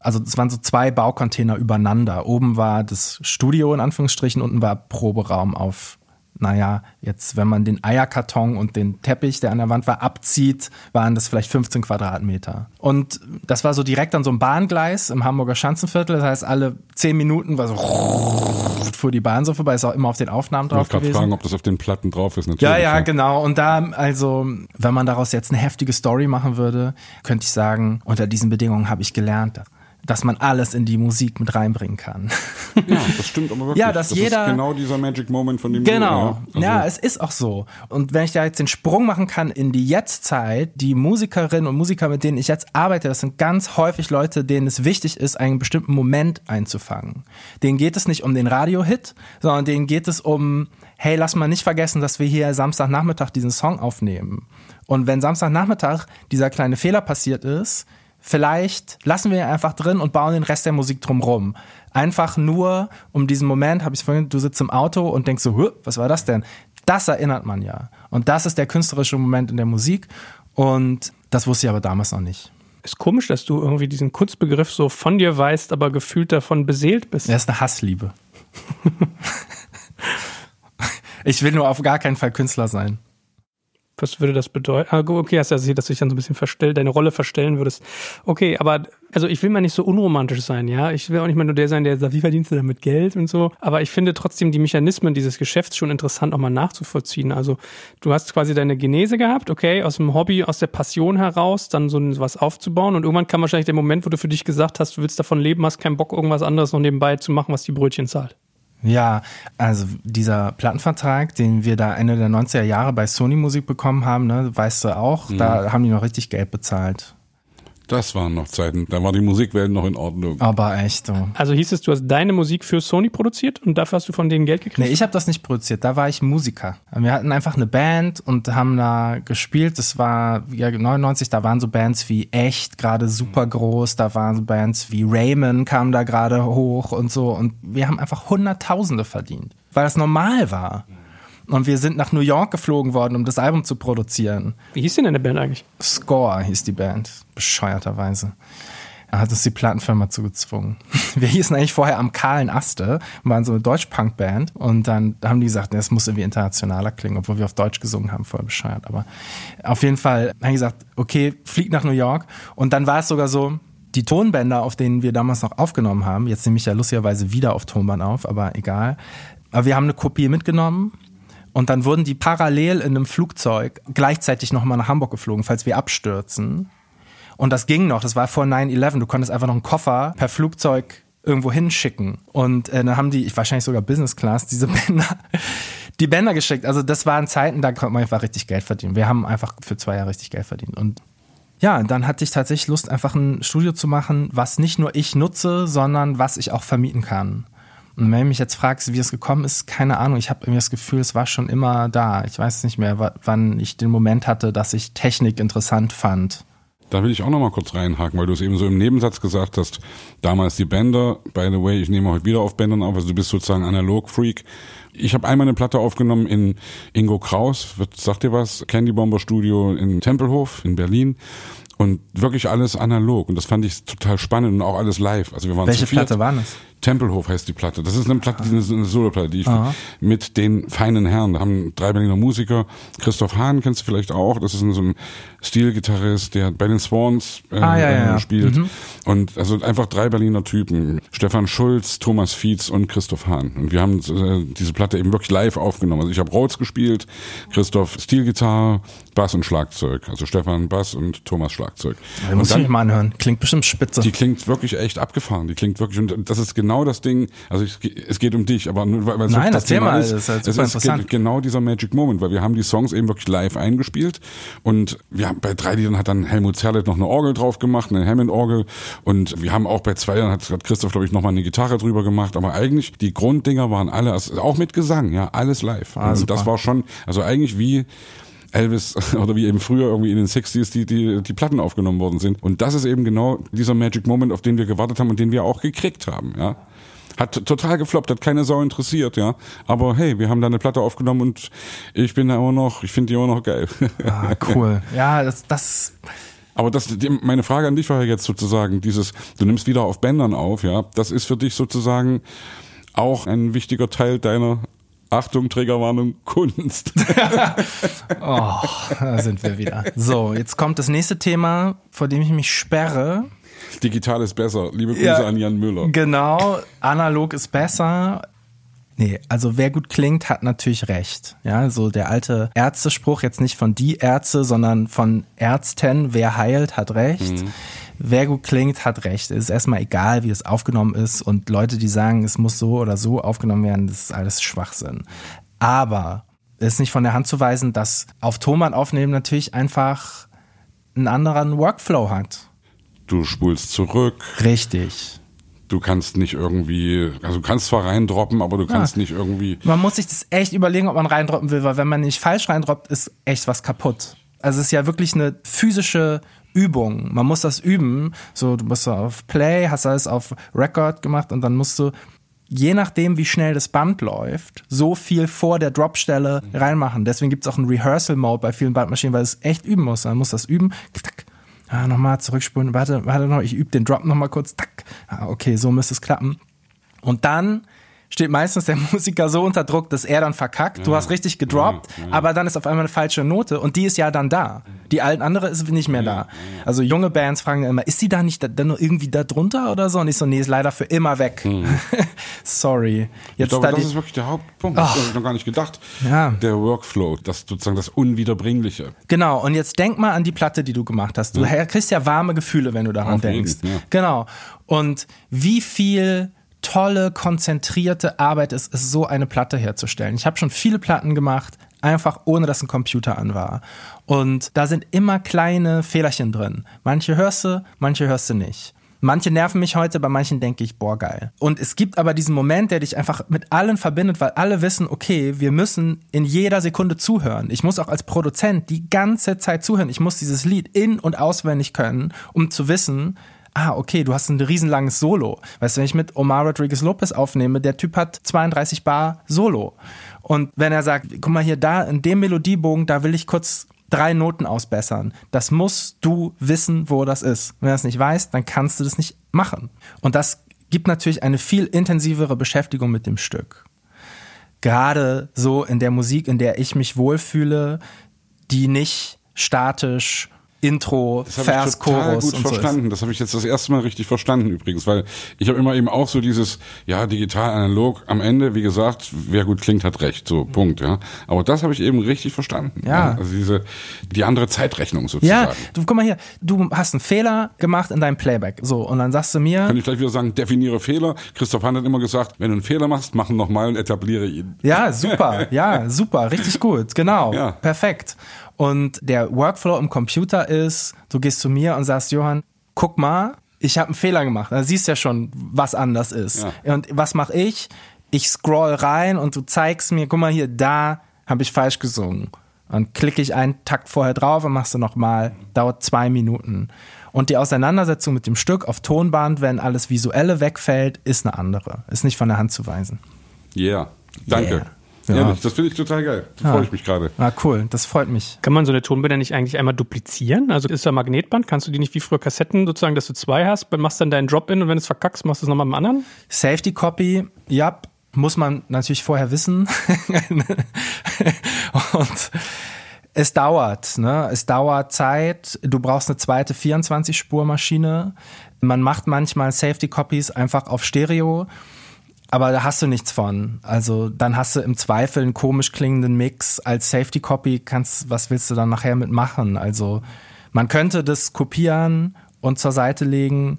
Also es waren so zwei Baucontainer übereinander. Oben war das Studio in Anführungsstrichen, unten war Proberaum auf naja, jetzt, wenn man den Eierkarton und den Teppich, der an der Wand war, abzieht, waren das vielleicht 15 Quadratmeter. Und das war so direkt an so einem Bahngleis im Hamburger Schanzenviertel. Das heißt, alle zehn Minuten war so fuhr die Bahn so vorbei, ist auch immer auf den Aufnahmen drauf ich gewesen. Ich fragen, ob das auf den Platten drauf ist. Natürlich, ja, ja, genau. Und da, also, wenn man daraus jetzt eine heftige Story machen würde, könnte ich sagen, unter diesen Bedingungen habe ich gelernt, dass man alles in die Musik mit reinbringen kann. Ja, das stimmt aber wirklich. Ja, dass das jeder ist genau dieser Magic Moment, von dem Genau. Du, ja, also ja, es ist auch so. Und wenn ich da jetzt den Sprung machen kann in die Jetztzeit, die Musikerinnen und Musiker, mit denen ich jetzt arbeite, das sind ganz häufig Leute, denen es wichtig ist, einen bestimmten Moment einzufangen. Denen geht es nicht um den Radiohit, sondern denen geht es um, hey, lass mal nicht vergessen, dass wir hier Samstagnachmittag diesen Song aufnehmen. Und wenn Samstagnachmittag dieser kleine Fehler passiert ist, vielleicht lassen wir ihn einfach drin und bauen den Rest der Musik drumrum. Einfach nur um diesen Moment, habe ich vorhin, du sitzt im Auto und denkst so, was war das denn? Das erinnert man ja. Und das ist der künstlerische Moment in der Musik. Und das wusste ich aber damals noch nicht. Ist komisch, dass du irgendwie diesen Kunstbegriff so von dir weißt, aber gefühlt davon beseelt bist. Er ist eine Hassliebe. ich will nur auf gar keinen Fall Künstler sein. Was würde das bedeuten? Ah, okay, hast ja gesehen, dass du dich dann so ein bisschen verstell, deine Rolle verstellen würdest. Okay, aber also ich will mal nicht so unromantisch sein, ja. Ich will auch nicht mal nur der sein, der sagt, wie verdienst du damit Geld und so. Aber ich finde trotzdem die Mechanismen dieses Geschäfts schon interessant, auch mal nachzuvollziehen. Also du hast quasi deine Genese gehabt, okay, aus dem Hobby, aus der Passion heraus, dann so was aufzubauen. Und irgendwann kam wahrscheinlich der Moment, wo du für dich gesagt hast, du willst davon leben, hast keinen Bock, irgendwas anderes noch nebenbei zu machen, was die Brötchen zahlt. Ja, also dieser Plattenvertrag, den wir da Ende der 90er Jahre bei Sony Musik bekommen haben, ne, weißt du auch, mhm. da haben die noch richtig Geld bezahlt. Das waren noch Zeiten, da war die Musikwelt noch in Ordnung. Aber echt so. Also hieß es, du hast deine Musik für Sony produziert und dafür hast du von denen Geld gekriegt? Nee, ich habe das nicht produziert, da war ich Musiker. Wir hatten einfach eine Band und haben da gespielt. Das war ja 99, da waren so Bands wie Echt gerade super groß, da waren so Bands wie Raymond kamen da gerade hoch und so und wir haben einfach Hunderttausende verdient, weil das normal war. Und wir sind nach New York geflogen worden, um das Album zu produzieren. Wie hieß denn deine Band eigentlich? Score hieß die Band, bescheuerterweise. Er hat uns die Plattenfirma zugezwungen. Wir hießen eigentlich vorher am kahlen Aste, waren so eine Deutsch-Punk-Band und dann haben die gesagt, das muss irgendwie internationaler klingen, obwohl wir auf Deutsch gesungen haben, voll bescheuert. Aber auf jeden Fall haben die gesagt, okay, flieg nach New York und dann war es sogar so, die Tonbänder, auf denen wir damals noch aufgenommen haben, jetzt nehme ich ja lustigerweise wieder auf Tonband auf, aber egal. Aber wir haben eine Kopie mitgenommen und dann wurden die parallel in einem Flugzeug gleichzeitig nochmal nach Hamburg geflogen, falls wir abstürzen. Und das ging noch, das war vor 9-11. Du konntest einfach noch einen Koffer per Flugzeug irgendwo hinschicken. Und äh, dann haben die, ich wahrscheinlich sogar Business Class, diese Bänder, die Bänder geschickt. Also das waren Zeiten, da konnte man einfach richtig Geld verdienen. Wir haben einfach für zwei Jahre richtig Geld verdient. Und ja, dann hatte ich tatsächlich Lust, einfach ein Studio zu machen, was nicht nur ich nutze, sondern was ich auch vermieten kann. Und wenn du mich jetzt fragst, wie es gekommen ist, keine Ahnung. Ich habe irgendwie das Gefühl, es war schon immer da. Ich weiß nicht mehr, wann ich den Moment hatte, dass ich Technik interessant fand. Da will ich auch noch mal kurz reinhaken, weil du es eben so im Nebensatz gesagt hast. Damals die Bänder, by the way, ich nehme heute wieder auf Bändern auf, also du bist sozusagen Analog-Freak. Ich habe einmal eine Platte aufgenommen in Ingo Kraus, sagt dir was, Candy Bomber Studio in Tempelhof in Berlin und wirklich alles analog und das fand ich total spannend und auch alles live. Also wir waren Welche Platte war das? Tempelhof heißt die Platte. Das ist eine Platte, eine Soloplatte, die ich Aha. mit den feinen Herren. Da haben drei Berliner Musiker. Christoph Hahn kennst du vielleicht auch. Das ist so ein Stilgitarrist, der bei den Swans äh, ah, ja, ja. spielt. Mhm. Und also einfach drei Berliner Typen. Stefan Schulz, Thomas Fietz und Christoph Hahn. Und wir haben äh, diese Platte eben wirklich live aufgenommen. Also ich habe Rhodes gespielt, Christoph Stilgitarre, Bass und Schlagzeug. Also Stefan Bass und Thomas Schlagzeug. Den muss ich mich mal anhören. Klingt bestimmt spitze. Die klingt wirklich echt abgefahren. Die klingt wirklich, und das ist genau das Ding, also es, es geht um dich, aber nur weil weil Nein, das Thema ist, ist halt es ist genau dieser Magic Moment, weil wir haben die Songs eben wirklich live eingespielt und wir haben bei drei Liedern hat dann Helmut Zerlett noch eine Orgel drauf gemacht, eine Hammond-Orgel und wir haben auch bei zwei Liedern hat, hat Christoph, glaube ich, nochmal eine Gitarre drüber gemacht, aber eigentlich die Grunddinger waren alle, also auch mit Gesang, ja, alles live. Ah, und super. das war schon, also eigentlich wie Elvis oder wie eben früher irgendwie in den 60s die, die, die Platten aufgenommen worden sind. Und das ist eben genau dieser Magic Moment, auf den wir gewartet haben und den wir auch gekriegt haben, ja. Hat total gefloppt, hat keine Sau interessiert, ja. Aber hey, wir haben da eine Platte aufgenommen und ich bin da immer noch, ich finde die immer noch geil. ah, cool. Ja, das, das Aber das, die, meine Frage an dich war ja jetzt sozusagen dieses, du nimmst wieder auf Bändern auf, ja. Das ist für dich sozusagen auch ein wichtiger Teil deiner Achtung, Trägerwarnung, Kunst. Oh, da sind wir wieder. So, jetzt kommt das nächste Thema, vor dem ich mich sperre. Digital ist besser. Liebe Grüße Ja. an Jan Müller. Genau, analog ist besser. Nee, also wer gut klingt, hat natürlich recht. Ja, so der alte Ärztespruch, jetzt nicht von die Ärzte, sondern von Ärzten, wer heilt, hat recht. Wer gut klingt, hat recht. Es ist erstmal egal, wie es aufgenommen ist. Und Leute, die sagen, es muss so oder so aufgenommen werden, das ist alles Schwachsinn. Aber es ist nicht von der Hand zu weisen, dass auf Thomann aufnehmen natürlich einfach einen anderen Workflow hat. Du spulst zurück. Richtig. Du kannst nicht irgendwie, also du kannst zwar reindroppen, aber du kannst Ja. nicht irgendwie. Man muss sich das echt überlegen, ob man reindroppen will, weil wenn man nicht falsch reindroppt, ist echt was kaputt. Also es ist ja wirklich eine physische Übung. Man muss das üben. So, du musst auf Play, hast alles auf Record gemacht und dann musst du, je nachdem, wie schnell das Band läuft, so viel vor der Dropstelle reinmachen. Deswegen gibt es auch einen Rehearsal-Mode bei vielen Bandmaschinen, weil es echt üben muss. Man muss das üben. Ah, nochmal zurückspulen. Warte, warte noch, ich übe den Drop nochmal kurz. Ah, okay, so müsste es klappen. Und dann steht meistens der Musiker so unter Druck, dass er dann verkackt. Du hast richtig gedroppt, aber dann ist auf einmal eine falsche Note und die ist ja dann da. Die alten andere ist nicht mehr da. Also junge Bands fragen dann immer, ist sie da nicht da, dann irgendwie da drunter oder so? Und ich so, nee, ist leider für immer weg. Sorry. Ich Jetzt glaube, da das ist wirklich der Hauptpunkt. Das habe ich noch gar nicht gedacht. Ja. Der Workflow, das sozusagen das Unwiederbringliche. Genau, und jetzt denk mal an die Platte, die du gemacht hast. Du kriegst ja warme Gefühle, wenn du daran Auf jeden, denkst. ja. Genau. Und wie viel tolle, konzentrierte Arbeit es ist, so eine Platte herzustellen. Ich habe schon viele Platten gemacht, einfach ohne dass ein Computer an war. Und da sind immer kleine Fehlerchen drin. Manche hörst du, manche hörst du nicht. Manche nerven mich heute, bei manchen denke ich, boah, geil. Und es gibt aber diesen Moment, der dich einfach mit allen verbindet, weil alle wissen, okay, wir müssen in jeder Sekunde zuhören. Ich muss auch als Produzent die ganze Zeit zuhören. Ich muss dieses Lied in- und auswendig können, um zu wissen, ah, okay, du hast ein riesenlanges Solo. Weißt du, wenn ich mit Omar Rodriguez Lopez aufnehme, der Typ hat 32 Bar Solo. Und wenn er sagt, guck mal hier, da in dem Melodiebogen, da will ich kurz drei Noten ausbessern. Das musst du wissen, wo das ist. Wenn du das nicht weißt, dann kannst du das nicht machen. Und das gibt natürlich eine viel intensivere Beschäftigung mit dem Stück. Gerade so in der Musik, in der ich mich wohlfühle, die nicht statisch Intro, Das Vers, ich total Chorus gut und so verstanden. Das habe ich jetzt das erste Mal richtig verstanden übrigens, weil ich habe immer eben auch so dieses, ja, digital, analog, am Ende, wie gesagt, wer gut klingt, hat recht, so, Punkt, ja. Aber das habe ich eben richtig verstanden. Ja. Also diese, die andere Zeitrechnung Ja, sozusagen. du guck mal hier, du hast einen Fehler gemacht in deinem Playback. So, und dann sagst du mir, Kann ich gleich wieder sagen, definiere Fehler. Christoph Hahn hat immer gesagt, wenn du einen Fehler machst, mach ihn nochmal und etabliere ihn. Ja, super. Ja, super. Richtig gut. Genau. Ja. Perfekt. Und der Workflow im Computer ist, du gehst zu mir und sagst, Johann, guck mal, ich habe einen Fehler gemacht. Da siehst du ja schon, was anders ist. Und was mache ich? Ich scroll rein und du zeigst mir, guck mal hier, da habe ich falsch gesungen. Dann klicke ich einen Takt vorher drauf und machst du nochmal. Dauert zwei Minuten. Und die Auseinandersetzung mit dem Stück auf Tonband, wenn alles Visuelle wegfällt, ist eine andere. Ist nicht von der Hand zu weisen. Yeah. Danke. Yeah. Ja. Ehrlich, das finde ich total geil. Da freue ich mich gerade. Ah, cool. Das freut mich. Kann man so eine Tonbänder nicht eigentlich einmal duplizieren? Also ist da Magnetband? Kannst du die nicht wie früher Kassetten sozusagen, dass du zwei hast, dann machst dann deinen Drop-In und wenn du es verkackst, machst du es nochmal mit dem anderen? Safety Copy, ja, muss man natürlich vorher wissen. Und es dauert, ne? Es dauert Zeit. Du brauchst eine zweite 24-Spur-Maschine. Man macht manchmal Safety Copies einfach auf Stereo. Aber da hast du nichts von. Also dann hast du im Zweifel einen komisch klingenden Mix als Safety Copy. Kannst, was willst du dann nachher mitmachen? Also man könnte das kopieren und zur Seite legen.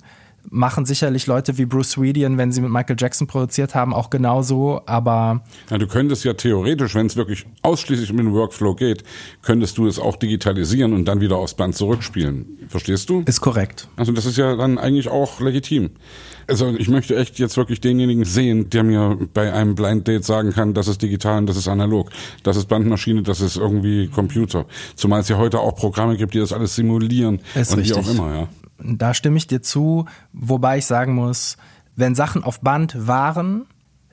Machen sicherlich Leute wie Bruce Swedian, wenn sie mit Michael Jackson produziert haben, auch genauso, aber. Ja, du könntest ja theoretisch, wenn es wirklich ausschließlich um den Workflow geht, könntest du es auch digitalisieren und dann wieder aufs Band zurückspielen. Verstehst du? Ist korrekt. Also das ist ja dann eigentlich auch legitim. Also ich möchte echt jetzt wirklich denjenigen sehen, der mir bei einem Blind Date sagen kann, das ist digital und das ist analog, das ist Bandmaschine, das ist irgendwie Computer. Zumal es ja heute auch Programme gibt, die das alles simulieren Ist und richtig. wie auch immer, ja. Da stimme ich dir zu, wobei ich sagen muss, wenn Sachen auf Band waren,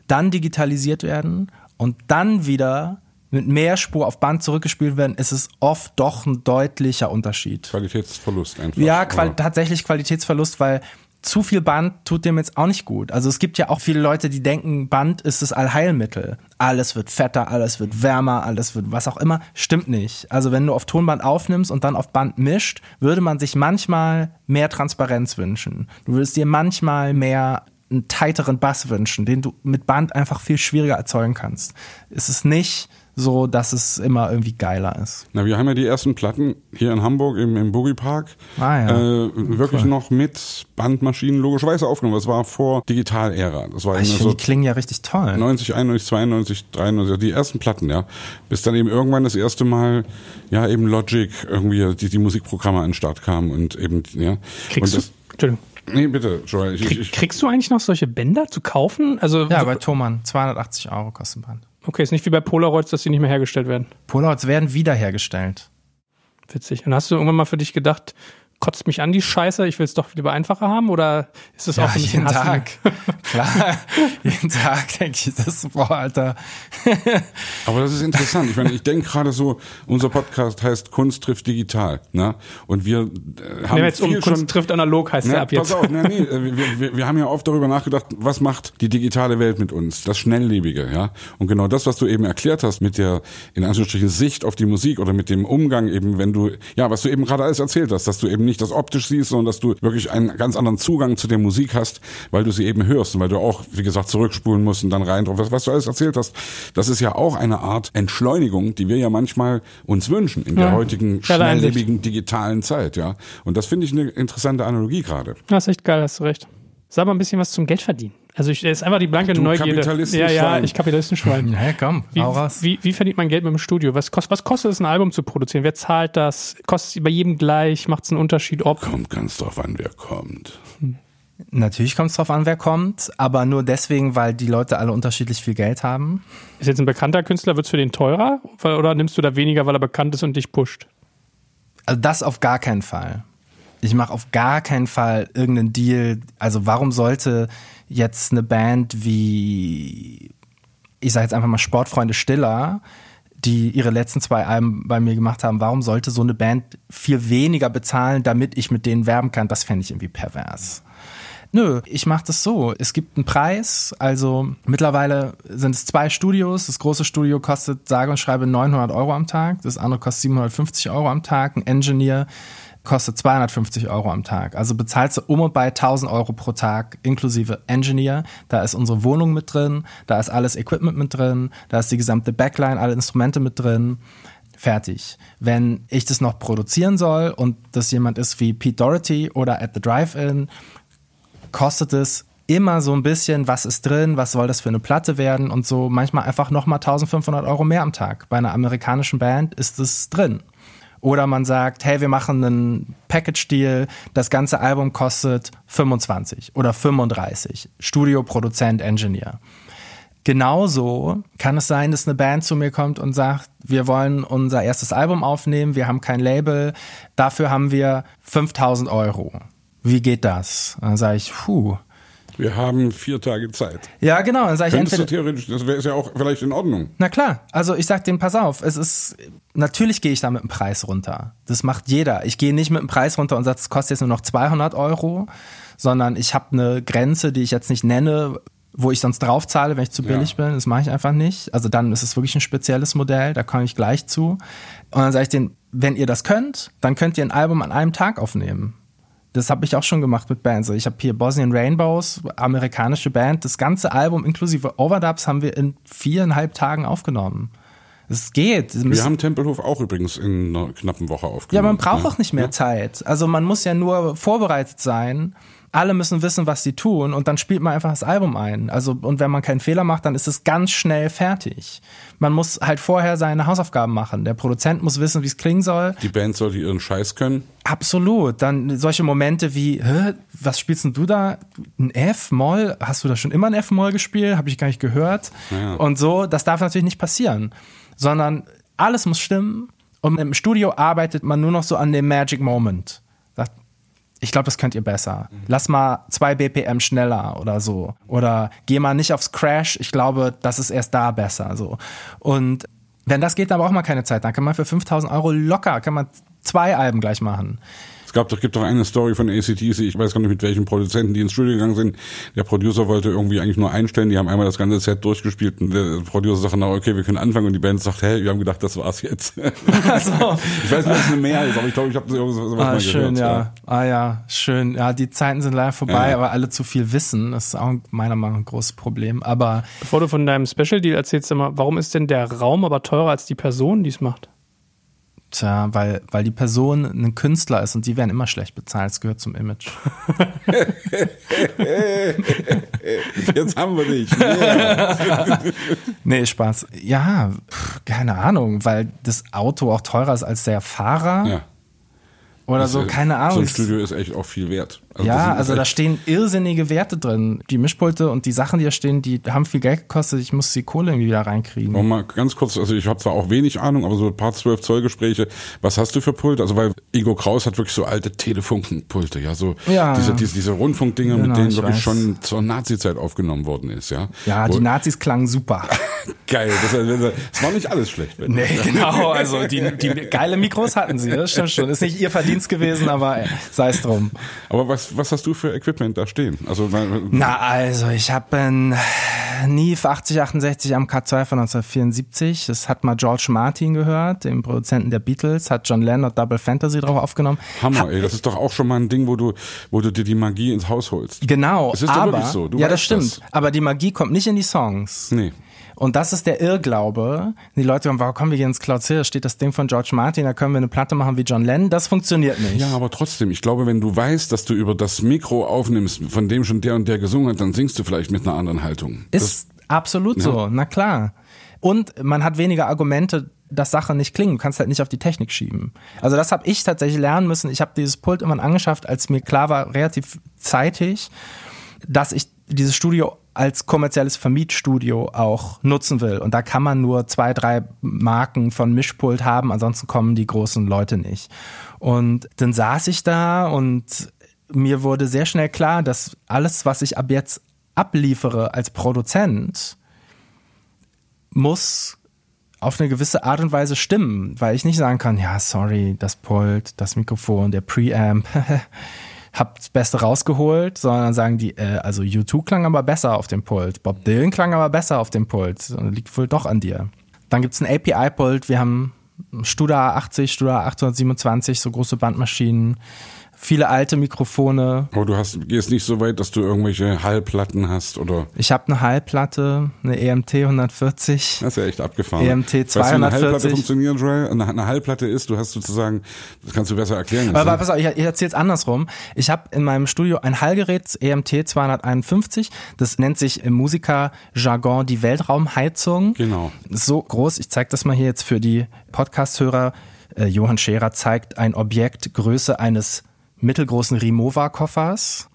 dann digitalisiert werden und dann wieder mit mehr Spur auf Band zurückgespielt werden, ist es oft doch ein deutlicher Unterschied. Qualitätsverlust einfach. Ja, qual oder? tatsächlich Qualitätsverlust, weil zu viel Band tut dem jetzt auch nicht gut. Also es gibt ja auch viele Leute, die denken, Band ist das Allheilmittel. Alles wird fetter, alles wird wärmer, alles wird was auch immer. Stimmt nicht. Also wenn du auf Tonband aufnimmst und dann auf Band mischt, würde man sich manchmal mehr Transparenz wünschen. Du würdest dir manchmal mehr einen tighteren Bass wünschen, den du mit Band einfach viel schwieriger erzeugen kannst. Es ist nicht so, dass es immer irgendwie geiler ist. Na, wir haben ja die ersten Platten hier in Hamburg im, im Boogie Park Ah, ja. äh, wirklich noch mit Bandmaschinen logischerweise aufgenommen. Das war vor Digital-Ära. Das war Ich immer finde, so die klingen ja richtig toll. 90, 91, 92, 93, die ersten Platten, ja. Bis dann eben irgendwann das erste Mal, ja, eben Logic, irgendwie die, die Musikprogramme an den Start kamen und eben, ja. Kriegst und das, du, Entschuldigung, Nee, bitte, Joel. Ich, krieg, ich, kriegst du eigentlich noch solche Bänder zu kaufen? Also, Ja, so- bei Thomann. 280 Euro kostet ein Band. Okay, ist nicht wie bei Polaroids, dass die nicht mehr hergestellt werden. Polaroids werden wiederhergestellt. Witzig. Und hast du irgendwann mal für dich gedacht, kotzt mich an die Scheiße, ich will es doch lieber einfacher haben? Oder ist das auch so ein jeden Hass? Tag. Klar, jeden Tag denke ich das, boah, Alter. aber das ist interessant. Ich meine, ich denke gerade so, unser Podcast heißt Kunst trifft digital, ne? Und wir äh, haben wir jetzt um viel Kunst schon trifft analog, heißt Ne, der ab jetzt. Pass auf, ne, nee, äh, wir, wir, wir haben ja oft darüber nachgedacht, was macht die digitale Welt mit uns, das Schnelllebige, ja. Und genau das, was du eben erklärt hast mit der, in Anführungsstrichen, Sicht auf die Musik oder mit dem Umgang eben, wenn du, ja, was du eben gerade alles erzählt hast, dass du eben nicht das optisch siehst, sondern dass du wirklich einen ganz anderen Zugang zu der Musik hast, weil du sie eben hörst und weil du auch, wie gesagt, zurückspulen musst und dann rein drauf, was, was du alles erzählt hast. Das ist ja auch eine Art Entschleunigung, die wir ja manchmal uns wünschen in der Ja. heutigen schnelllebigen digitalen Zeit, ja. Und das finde ich eine interessante Analogie gerade. Das ist echt geil, hast du recht. Sag mal ein bisschen was zum Geld verdienen. Also ich, ist einfach die blanke Du Neugierde. Ja, ja, ich Kapitalistenschwein. Ja, komm, Wie, hau raus. wie, wie verdient man Geld mit dem Studio? Was, kost, was kostet es, ein Album zu produzieren? Wer zahlt das? Kostet es bei jedem gleich? Macht es einen Unterschied, ob? Kommt ganz drauf an, wer kommt. Natürlich kommt es drauf an, wer kommt, aber nur deswegen, weil die Leute alle unterschiedlich viel Geld haben. Ist jetzt ein bekannter Künstler, wird es für den teurer? Oder nimmst du da weniger, weil er bekannt ist und dich pusht? Also das auf gar keinen Fall. Ich mache auf gar keinen Fall irgendeinen Deal. Also warum sollte jetzt eine Band wie, ich sage jetzt einfach mal Sportfreunde Stiller, die ihre letzten zwei Alben bei mir gemacht haben, warum sollte so eine Band viel weniger bezahlen, damit ich mit denen werben kann? Das fände ich irgendwie pervers. Nö, ich mache das so. Es gibt einen Preis. Also mittlerweile sind es zwei Studios. Das große Studio kostet sage und schreibe 900 Euro am Tag. Das andere kostet 750 Euro am Tag. Ein Engineer kostet 250 Euro am Tag. Also bezahlst du um und bei 1000 Euro pro Tag inklusive Engineer. Da ist unsere Wohnung mit drin. Da ist alles Equipment mit drin. Da ist die gesamte Backline, alle Instrumente mit drin. Fertig. Wenn ich das noch produzieren soll und das jemand ist wie Pete Doherty oder At the Drive-In, kostet es immer so ein bisschen, was ist drin, was soll das für eine Platte werden und so manchmal einfach nochmal 1500 Euro mehr am Tag. Bei einer amerikanischen Band ist es drin. Oder man sagt, hey, wir machen einen Package-Deal, das ganze Album kostet 25 oder 35. Studio, Produzent, Engineer. Genauso kann es sein, dass eine Band zu mir kommt und sagt, wir wollen unser erstes Album aufnehmen, wir haben kein Label, dafür haben wir 5000 Euro. Wie geht das? Dann sage ich, puh. Wir haben vier Tage Zeit. Ja, genau. Dann sage ich Könntest entweder. theoretisch, das wäre ja auch vielleicht in Ordnung. Na klar, also ich sag denen, pass auf, es ist, natürlich gehe ich da mit dem Preis runter. Das macht jeder. Ich gehe nicht mit dem Preis runter und sage, es kostet jetzt nur noch 200 Euro, sondern ich habe eine Grenze, die ich jetzt nicht nenne, wo ich sonst drauf zahle, wenn ich zu billig Ja. bin. Das mache ich einfach nicht. Also dann ist es wirklich ein spezielles Modell, da komme ich gleich zu. Und dann sage ich denen, wenn ihr das könnt, dann könnt ihr ein Album an einem Tag aufnehmen. Das habe ich auch schon gemacht mit Bands. Ich habe hier Bosnian Rainbows, amerikanische Band. Das ganze Album inklusive Overdubs haben wir in viereinhalb Tagen aufgenommen. Es geht. Wir haben Tempelhof auch übrigens in einer knappen Woche aufgenommen. Ja, man braucht auch nicht mehr ja. Zeit. Also man muss ja nur vorbereitet sein. Alle müssen wissen, was sie tun und dann spielt man einfach das Album ein. Also und wenn man keinen Fehler macht, dann ist es ganz schnell fertig. Man muss halt vorher seine Hausaufgaben machen. Der Produzent muss wissen, wie es klingen soll. Die Band sollte ihren Scheiß können. Absolut. Dann solche Momente wie, Hä, was spielst denn du da? Ein F-Moll? Hast du da schon immer ein F-Moll gespielt? Habe ich gar nicht gehört. Ja. Und so, das darf natürlich nicht passieren, sondern alles muss stimmen. Und im Studio arbeitet man nur noch so an dem Magic Moment. Ich glaube, das könnt ihr besser. Lass mal zwei BPM schneller oder so. Oder geh mal nicht aufs Crash. Ich glaube, das ist erst da besser. So. Und wenn das geht, dann braucht man keine Zeit. Dann kann man für 5000 Euro locker, kann man zwei Alben gleich machen. Es gab doch, gibt doch eine Story von ACTC, ich weiß gar nicht mit welchen Produzenten, die ins Studio gegangen sind. Der Producer wollte irgendwie eigentlich nur einstellen, die haben einmal das ganze Set durchgespielt und der Producer sagt, na okay, wir können anfangen und die Band sagt, hey, wir haben gedacht, das war's jetzt. Also, Ich weiß nicht, ob es eine mehr ist, aber ich glaube, ich habe das irgendwas ah, mal schön, gehört. ja. Ah ja, schön. Ja, die Zeiten sind leider vorbei, Ja. aber alle zu viel wissen. Das ist auch meiner Meinung nach ein großes Problem. Aber Bevor du von deinem Special Deal erzählst, warum ist denn der Raum aber teurer als die Person, die es macht? Tja, weil, weil die Person ein Künstler ist und die werden immer schlecht bezahlt. Das gehört zum Image. Jetzt haben wir dich. Yeah. Nee, Spaß. Ja, keine Ahnung, weil das Auto auch teurer ist als der Fahrer Ja. Oder so, Das, keine So Ahnung. ein Studio ist echt auch viel wert. Also ja, also da stehen irrsinnige Werte drin. Die Mischpulte und die Sachen, die da stehen, die haben viel Geld gekostet. Ich muss die Kohle irgendwie wieder reinkriegen. Noch mal ganz kurz, also ich habe zwar auch wenig Ahnung, aber so ein paar 12 Zoll Gespräche. Was hast du für Pult? Also weil Ingo Kraus hat wirklich so alte Telefunkenpulte, ja, so Ja. diese, diese, diese Rundfunkdinger, Genau, mit denen ich wirklich weiß. schon zur Nazi-Zeit aufgenommen worden ist, ja. Ja, Wo- die Nazis klangen super. geil. Das, das war nicht alles schlecht. Nee, genau. Also die, die geile Mikros hatten sie, das stimmt schon. Ist nicht ihr Verdienst gewesen, aber sei es drum. Aber was, was hast du für Equipment da stehen? Also Na, also ich habe ein Neve 8068 am K2 von 1974. Das hat mal George Martin gehört, dem Produzenten der Beatles, hat John Lennon Double Fantasy drauf aufgenommen. Hammer, ey, das ist doch auch schon mal ein Ding, wo du, wo du dir die Magie ins Haus holst. Genau, Es ist doch aber wirklich so, du ja, das stimmt. das. Aber die Magie kommt nicht in die Songs. Nee. Und das ist der Irrglaube. Die Leute sagen, warum kommen wir hier ins Cloud Hill? Da steht das Ding von George Martin, da können wir eine Platte machen wie John Lennon. Das funktioniert nicht. Ja, aber trotzdem, ich glaube, wenn du weißt, dass du über das Mikro aufnimmst, von dem schon der und der gesungen hat, dann singst du vielleicht mit einer anderen Haltung. Ist absolut so, na klar. Und man hat weniger Argumente, dass Sachen nicht klingen. Du kannst halt nicht auf die Technik schieben. Also das habe ich tatsächlich lernen müssen. Ich habe dieses Pult irgendwann angeschafft, als mir klar war, relativ zeitig, dass ich dieses Studio als kommerzielles Vermietstudio auch nutzen will. Und da kann man nur zwei, drei Marken von Mischpult haben, ansonsten kommen die großen Leute nicht. Und dann saß ich da und mir wurde sehr schnell klar, dass alles, was ich ab jetzt abliefere als Produzent, muss auf eine gewisse Art und Weise stimmen, weil ich nicht sagen kann, ja, sorry, das Pult, das Mikrofon, der Preamp, hab das Beste rausgeholt, sondern sagen die, äh, also U2 klang aber besser auf dem Pult, Bob Dylan klang aber besser auf dem Pult, liegt wohl doch an dir. Dann gibt's ein API-Pult, wir haben Studa 80, Studa 827, so große Bandmaschinen, viele alte Mikrofone. Aber du hast, gehst nicht so weit, dass du irgendwelche Hallplatten hast oder. Ich habe eine Hallplatte, eine EMT 140. Das ist ja echt abgefahren. EMT Weißt du, wie eine 240. Hallplatte funktioniert, Joel? Eine, eine Hallplatte ist, du hast sozusagen, das kannst du besser erklären. Aber, aber pass auf, ich, ich erzähle es andersrum. Ich habe in meinem Studio ein Hallgerät, EMT 251. Das nennt sich im Musikerjargon die Weltraumheizung. Genau. So groß, ich zeige das mal hier jetzt für die Podcast-Hörer. Äh, Johann Scherer zeigt ein Objekt Größe eines mittelgroßen Rimowa-Koffers.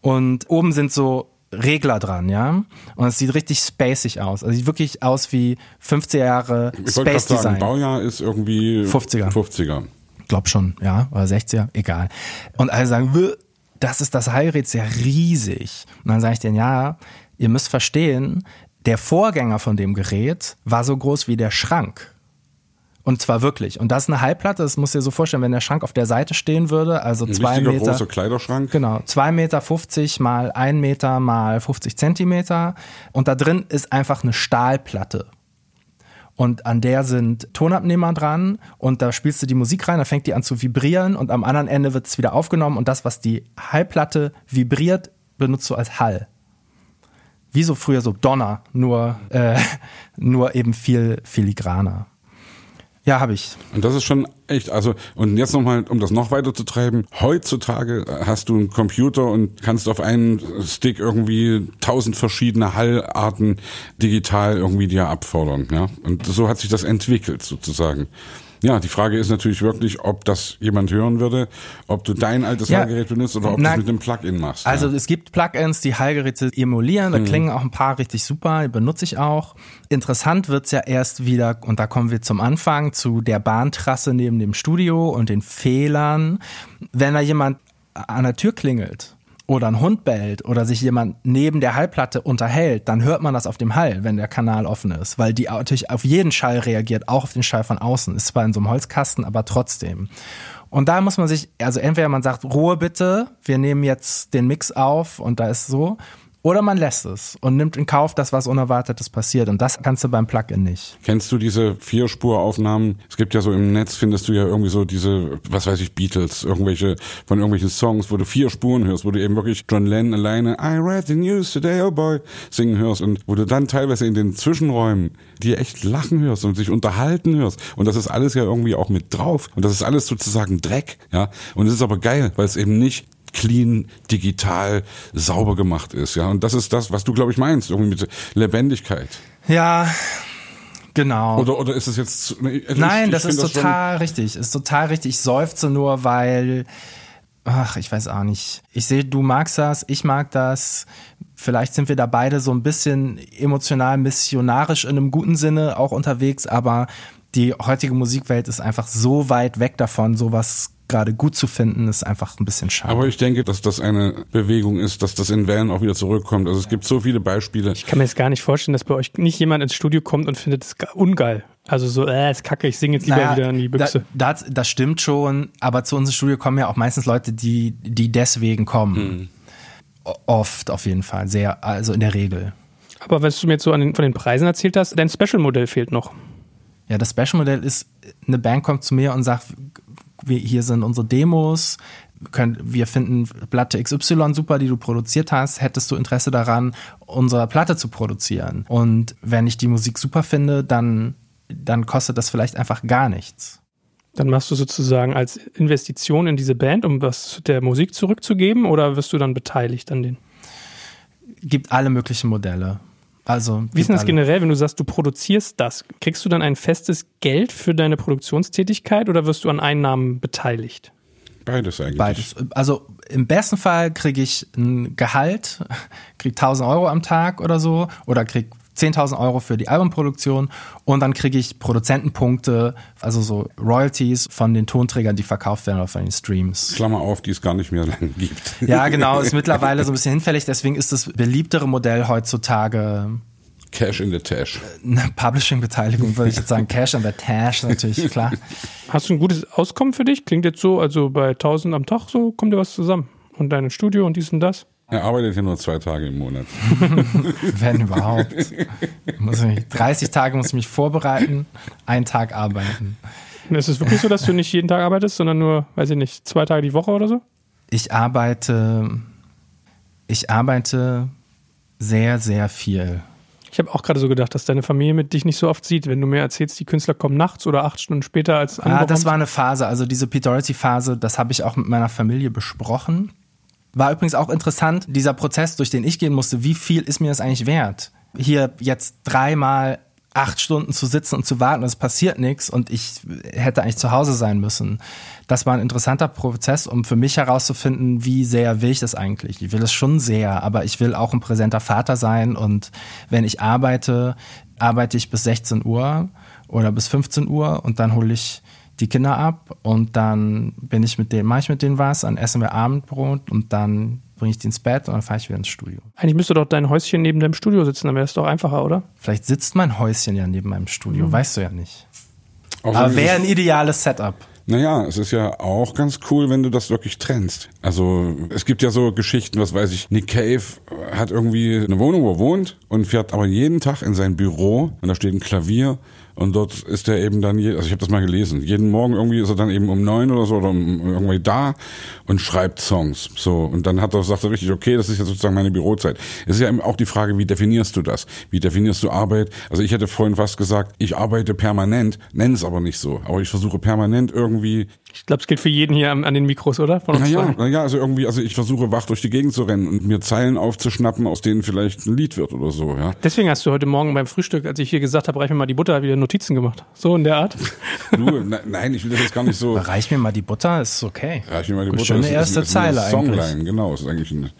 Und oben sind so Regler dran, ja. Und es sieht richtig spacig aus. Also sieht wirklich aus wie 50er Jahre ich Space sagen, Design. Baujahr ist irgendwie 50er. 50er. glaub schon, ja, oder 60er, egal. Und alle sagen, "Bäh, das ist das Heilgerät, ist ja riesig. Und dann sage ich denen, ja, ihr müsst verstehen, der Vorgänger von dem Gerät war so groß wie der Schrank. Und zwar wirklich. Und das ist eine Halbplatte, das musst du dir so vorstellen, wenn der Schrank auf der Seite stehen würde, also Ein zwei Meter. großer Kleiderschrank. Genau, zwei Meter fünfzig mal ein Meter mal 50 Zentimeter. Und da drin ist einfach eine Stahlplatte. und an der sind Tonabnehmer dran und da spielst du die Musik rein, da fängt die an zu vibrieren und am anderen Ende wird es wieder aufgenommen und das, was die Hallplatte vibriert, benutzt du als Hall. Wie so früher so Donner, nur, äh, nur eben viel filigraner. Ja, habe ich. Und das ist schon echt, also, und jetzt nochmal, um das noch weiter zu treiben, heutzutage hast du einen Computer und kannst auf einen Stick irgendwie tausend verschiedene Hallarten digital irgendwie dir abfordern, ja. Und so hat sich das entwickelt, sozusagen. Ja, die Frage ist natürlich wirklich, ob das jemand hören würde, ob du dein altes ja, Hallgerät benutzt oder ob du es mit einem Plugin machst. Also ja. es gibt Plugins, die Hallgeräte emulieren, da mhm. klingen auch ein paar richtig super, die benutze ich auch. Interessant wird's ja erst wieder, und da kommen wir zum Anfang, zu der Bahntrasse neben dem Studio und den Fehlern. Wenn da jemand an der Tür klingelt oder ein Hund bellt oder sich jemand neben der Hallplatte unterhält, dann hört man das auf dem Hall, wenn der Kanal offen ist, weil die natürlich auf jeden Schall reagiert, auch auf den Schall von außen. Ist zwar in so einem Holzkasten, aber trotzdem. Und da muss man sich, also entweder man sagt, Ruhe bitte, wir nehmen jetzt den Mix auf und da ist so, oder man lässt es und nimmt in Kauf, dass was Unerwartetes passiert. Und das kannst du beim Plugin nicht. Kennst du diese Vierspuraufnahmen? Es gibt ja so im Netz, findest du ja irgendwie so diese, was weiß ich, Beatles, irgendwelche, von irgendwelchen Songs, wo du vier Spuren hörst, wo du eben wirklich John Lennon alleine I read the news today, oh boy, singen hörst und wo du dann teilweise in den Zwischenräumen dir echt lachen hörst und sich unterhalten hörst. Und das ist alles ja irgendwie auch mit drauf. Und das ist alles sozusagen Dreck, ja. Und es ist aber geil, weil es eben nicht clean, digital, sauber gemacht ist. Ja, und das ist das, was du, glaube ich, meinst, irgendwie mit Lebendigkeit. Ja, Genau. Oder, oder ist es jetzt. Also Nein, ich, das ist das total richtig. Ist total richtig. Ich seufze nur, weil. Ach, ich weiß auch nicht. Ich sehe, du magst das, ich mag das. Vielleicht sind wir da beide so ein bisschen emotional missionarisch in einem guten Sinne auch unterwegs, aber die heutige Musikwelt ist einfach so weit weg davon, sowas gerade gut zu finden, ist einfach ein bisschen schade. Aber ich denke, dass das eine Bewegung ist, dass das in Wellen auch wieder zurückkommt. Also es gibt so viele Beispiele. Ich kann mir jetzt gar nicht vorstellen, dass bei euch nicht jemand ins Studio kommt und findet es ungeil. Also so, äh, ist kacke, ich singe jetzt lieber naja, wieder in die Büchse. Da, das, das stimmt schon, aber zu unserem Studio kommen ja auch meistens Leute, die, die deswegen kommen. Hm. Oft auf jeden Fall, sehr, also in der Regel. Aber was du mir jetzt so den, von den Preisen erzählt hast, dein Special-Modell fehlt noch. Ja, das Special-Modell ist, eine Band kommt zu mir und sagt, wir, hier sind unsere Demos, können, wir finden Platte XY super, die du produziert hast. Hättest du Interesse daran, unsere Platte zu produzieren? Und wenn ich die Musik super finde, dann, dann kostet das vielleicht einfach gar nichts. Dann machst du sozusagen als Investition in diese Band, um was der Musik zurückzugeben, oder wirst du dann beteiligt an den? Gibt alle möglichen Modelle. Also, Wie ist denn das generell, wenn du sagst, du produzierst das? Kriegst du dann ein festes Geld für deine Produktionstätigkeit oder wirst du an Einnahmen beteiligt? Beides eigentlich. Beides. Also im besten Fall kriege ich ein Gehalt, kriege 1000 Euro am Tag oder so oder kriege 10.000 Euro für die Albumproduktion und dann kriege ich Produzentenpunkte, also so Royalties von den Tonträgern, die verkauft werden oder von den Streams. Klammer auf, die es gar nicht mehr lange gibt. Ja, genau, ist mittlerweile so ein bisschen hinfällig, deswegen ist das beliebtere Modell heutzutage Cash in the Tash. Eine Publishing-Beteiligung würde ich jetzt sagen. Cash in the Tash, natürlich, klar. Hast du ein gutes Auskommen für dich? Klingt jetzt so, also bei 1000 am Tag so, kommt dir was zusammen? Und dein Studio und dies und das? Er arbeitet ja nur zwei Tage im Monat. Wenn überhaupt. Muss mich, 30 Tage muss ich mich vorbereiten, einen Tag arbeiten. Ist es wirklich so, dass du nicht jeden Tag arbeitest, sondern nur, weiß ich nicht, zwei Tage die Woche oder so? Ich arbeite, ich arbeite sehr, sehr viel. Ich habe auch gerade so gedacht, dass deine Familie mit dich nicht so oft sieht, wenn du mir erzählst, die Künstler kommen nachts oder acht Stunden später als andere. Ah, das war eine Phase, also diese Pete Doherty-Phase, das habe ich auch mit meiner Familie besprochen. War übrigens auch interessant, dieser Prozess, durch den ich gehen musste, wie viel ist mir das eigentlich wert? Hier jetzt dreimal acht Stunden zu sitzen und zu warten es passiert nichts und ich hätte eigentlich zu Hause sein müssen. Das war ein interessanter Prozess, um für mich herauszufinden, wie sehr will ich das eigentlich. Ich will es schon sehr, aber ich will auch ein präsenter Vater sein und wenn ich arbeite, arbeite ich bis 16 Uhr oder bis 15 Uhr und dann hole ich die Kinder ab und dann bin ich mit denen, mache ich mit denen was, dann essen wir Abendbrot und dann bringe ich die ins Bett und dann fahre ich wieder ins Studio. Eigentlich müsste doch dein Häuschen neben deinem Studio sitzen, dann wäre es doch einfacher, oder? Vielleicht sitzt mein Häuschen ja neben meinem Studio, mhm. weißt du ja nicht. Auch Aber wäre ein ideales Setup. Naja, es ist ja auch ganz cool, wenn du das wirklich trennst. Also es gibt ja so Geschichten, was weiß ich, Nick Cave hat irgendwie eine Wohnung, wo er wohnt und fährt aber jeden Tag in sein Büro und da steht ein Klavier Und dort ist er eben dann, je, also ich habe das mal gelesen, jeden Morgen irgendwie ist er dann eben um neun oder so oder um, irgendwie da und schreibt Songs. So und dann hat er sagt er richtig, okay, das ist jetzt sozusagen meine Bürozeit. Es ist ja eben auch die Frage, wie definierst du das? Wie definierst du Arbeit? Also ich hätte vorhin fast gesagt, ich arbeite permanent, nenne es aber nicht so. Aber ich versuche permanent irgendwie. Ich glaube, es gilt für jeden hier an, an den Mikros, oder? Von uns naja, naja, also irgendwie, also ich versuche wach durch die Gegend zu rennen und mir Zeilen aufzuschnappen, aus denen vielleicht ein Lied wird oder so. Ja. Deswegen hast du heute Morgen beim Frühstück, als ich hier gesagt habe, reich mir mal die Butter, wieder Notizen gemacht. So in der Art. Du, ne, nein, ich will das jetzt gar nicht so. Reich mir mal die Butter, ist okay. Reich mir mal die Butter. Schöne ist, erste ist, ist Zeile Songline, eigentlich. genau, ist eigentlich ein,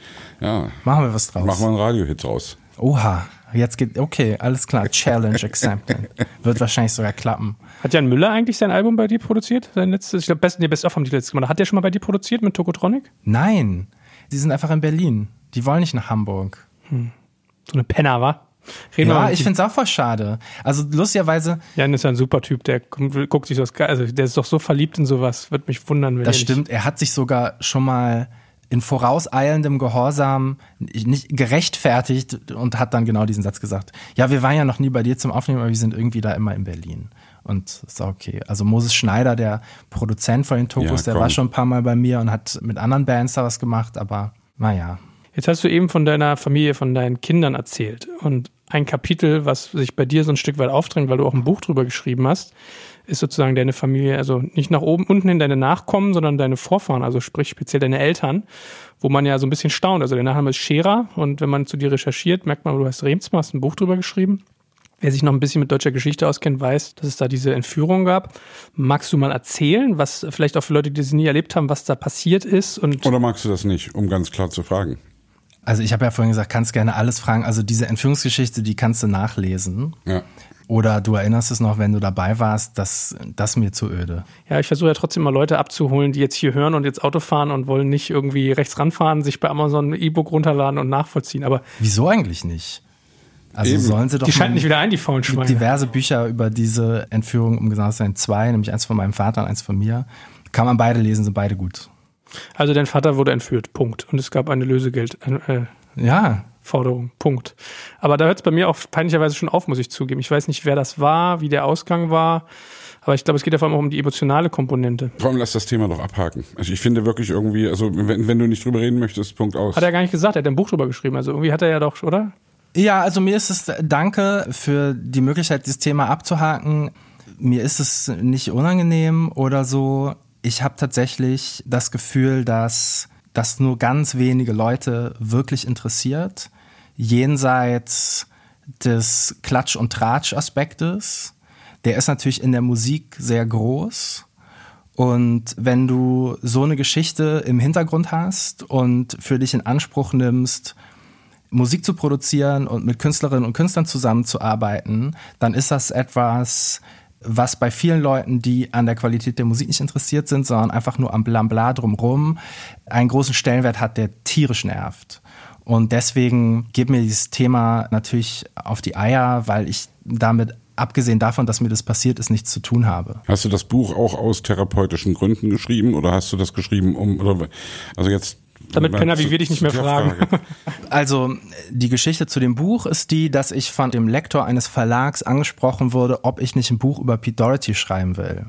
ja. Machen wir was draus. Machen wir einen Radiohit draus. Oha. Jetzt geht, okay, alles klar. Challenge accepted. Wird wahrscheinlich sogar klappen. Hat Jan Müller eigentlich sein Album bei dir produziert? Sein letztes, ich glaube, Best, nee, Best of haben die letztes gemacht. Hat der schon mal bei dir produziert mit Tokotronic? Nein. Die sind einfach in Berlin. Die wollen nicht nach Hamburg. Hm. So eine Penner, wa? Reden ja, ich finde es auch voll schade. Also lustigerweise. Jan ist ja ein super Typ, der guckt sich das, also der ist doch so verliebt in sowas. Würde mich wundern, wenn Das stimmt, er hat sich sogar schon mal in vorauseilendem Gehorsam nicht gerechtfertigt und hat dann genau diesen Satz gesagt. Ja, wir waren ja noch nie bei dir zum Aufnehmen, aber wir sind irgendwie da immer in Berlin. Und ist okay. Also Moses Schneider, der Produzent von den Tokos, ja, der war schon ein paar Mal bei mir und hat mit anderen Bands da was gemacht, aber naja. Jetzt hast du eben von deiner Familie, von deinen Kindern erzählt. Und ein Kapitel, was sich bei dir so ein Stück weit aufdrängt, weil du auch ein Buch drüber geschrieben hast, ist sozusagen deine Familie, also nicht nach oben, unten hin deine Nachkommen, sondern deine Vorfahren, also sprich speziell deine Eltern, wo man ja so ein bisschen staunt. Also der Nachname ist Scherer und wenn man zu dir recherchiert, merkt man, du hast Remsma, hast ein Buch drüber geschrieben. Wer sich noch ein bisschen mit deutscher Geschichte auskennt, weiß, dass es da diese Entführung gab. Magst du mal erzählen, was vielleicht auch für Leute, die das nie erlebt haben, was da passiert ist? Und Oder magst du das nicht, um ganz klar zu fragen? Also ich habe ja vorhin gesagt, kannst gerne alles fragen. Also diese Entführungsgeschichte, die kannst du nachlesen. Ja. Oder du erinnerst es noch, wenn du dabei warst, dass das mir zu öde. Ja, ich versuche ja trotzdem mal Leute abzuholen, die jetzt hier hören und jetzt Auto fahren und wollen nicht irgendwie rechts ranfahren, sich bei Amazon ein E-Book runterladen und nachvollziehen. Aber wieso eigentlich nicht? Also Eben. sollen sie doch. Die schalten nicht wieder ein, die faulen Schweine. Diverse Bücher über diese Entführung, um genau zu sein, zwei, nämlich eins von meinem Vater und eins von mir. Kann man beide lesen, sind beide gut. Also dein Vater wurde entführt, Punkt. Und es gab eine Lösegeld. Äh, ja. Forderung. Punkt. Aber da hört es bei mir auch peinlicherweise schon auf, muss ich zugeben. Ich weiß nicht, wer das war, wie der Ausgang war. Aber ich glaube, es geht ja vor allem auch um die emotionale Komponente. Vor allem lass das Thema doch abhaken. Also ich finde wirklich irgendwie, also wenn, wenn du nicht drüber reden möchtest, Punkt aus. Hat er gar nicht gesagt, er hat ein Buch drüber geschrieben. Also irgendwie hat er ja doch, oder? Ja, also mir ist es, danke für die Möglichkeit, dieses Thema abzuhaken. Mir ist es nicht unangenehm oder so. Ich habe tatsächlich das Gefühl, dass das nur ganz wenige Leute wirklich interessiert, jenseits des Klatsch- und Tratsch-Aspektes. Der ist natürlich in der Musik sehr groß. Und wenn du so eine Geschichte im Hintergrund hast und für dich in Anspruch nimmst, Musik zu produzieren und mit Künstlerinnen und Künstlern zusammenzuarbeiten, dann ist das etwas, was bei vielen Leuten, die an der Qualität der Musik nicht interessiert sind, sondern einfach nur am Blabla drumrum, einen großen Stellenwert hat, der tierisch nervt. Und deswegen geht mir dieses Thema natürlich auf die Eier, weil ich damit abgesehen davon, dass mir das passiert ist, nichts zu tun habe. Hast du das Buch auch aus therapeutischen Gründen geschrieben oder hast du das geschrieben, um oder also jetzt damit Penner wie wir dich nicht mehr fragen. Also die Geschichte zu dem Buch ist die, dass ich von dem Lektor eines Verlags angesprochen wurde, ob ich nicht ein Buch über Pete Doherty schreiben will.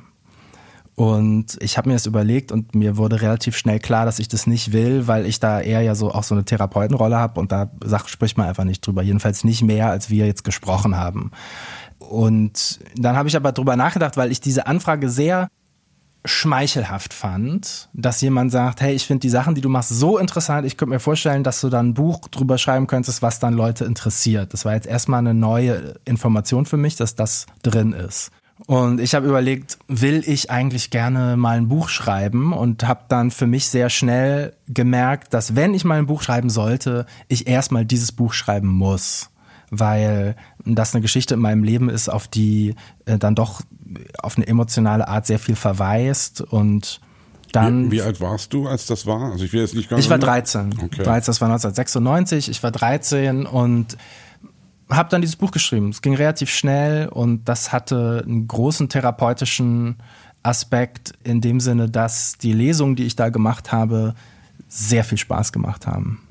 Und ich habe mir das überlegt und mir wurde relativ schnell klar, dass ich das nicht will, weil ich da eher ja so auch so eine Therapeutenrolle habe und da sagt, spricht man einfach nicht drüber. Jedenfalls nicht mehr, als wir jetzt gesprochen haben. Und dann habe ich aber drüber nachgedacht, weil ich diese Anfrage sehr schmeichelhaft fand, dass jemand sagt, hey, ich finde die Sachen, die du machst, so interessant, ich könnte mir vorstellen, dass du dann ein Buch drüber schreiben könntest, was dann Leute interessiert. Das war jetzt erstmal eine neue Information für mich, dass das drin ist. Und ich habe überlegt, will ich eigentlich gerne mal ein Buch schreiben und habe dann für mich sehr schnell gemerkt, dass wenn ich mal ein Buch schreiben sollte, ich erstmal dieses Buch schreiben muss weil das eine Geschichte in meinem Leben ist, auf die äh, dann doch auf eine emotionale Art sehr viel verweist und dann. Wie, wie, alt warst du, als das war? Also ich will jetzt nicht ganz. Ich war 13. Okay. 13. Das war 1996. Ich war 13 und habe dann dieses Buch geschrieben. Es ging relativ schnell und das hatte einen großen therapeutischen Aspekt in dem Sinne, dass die Lesungen, die ich da gemacht habe, sehr viel Spaß gemacht haben.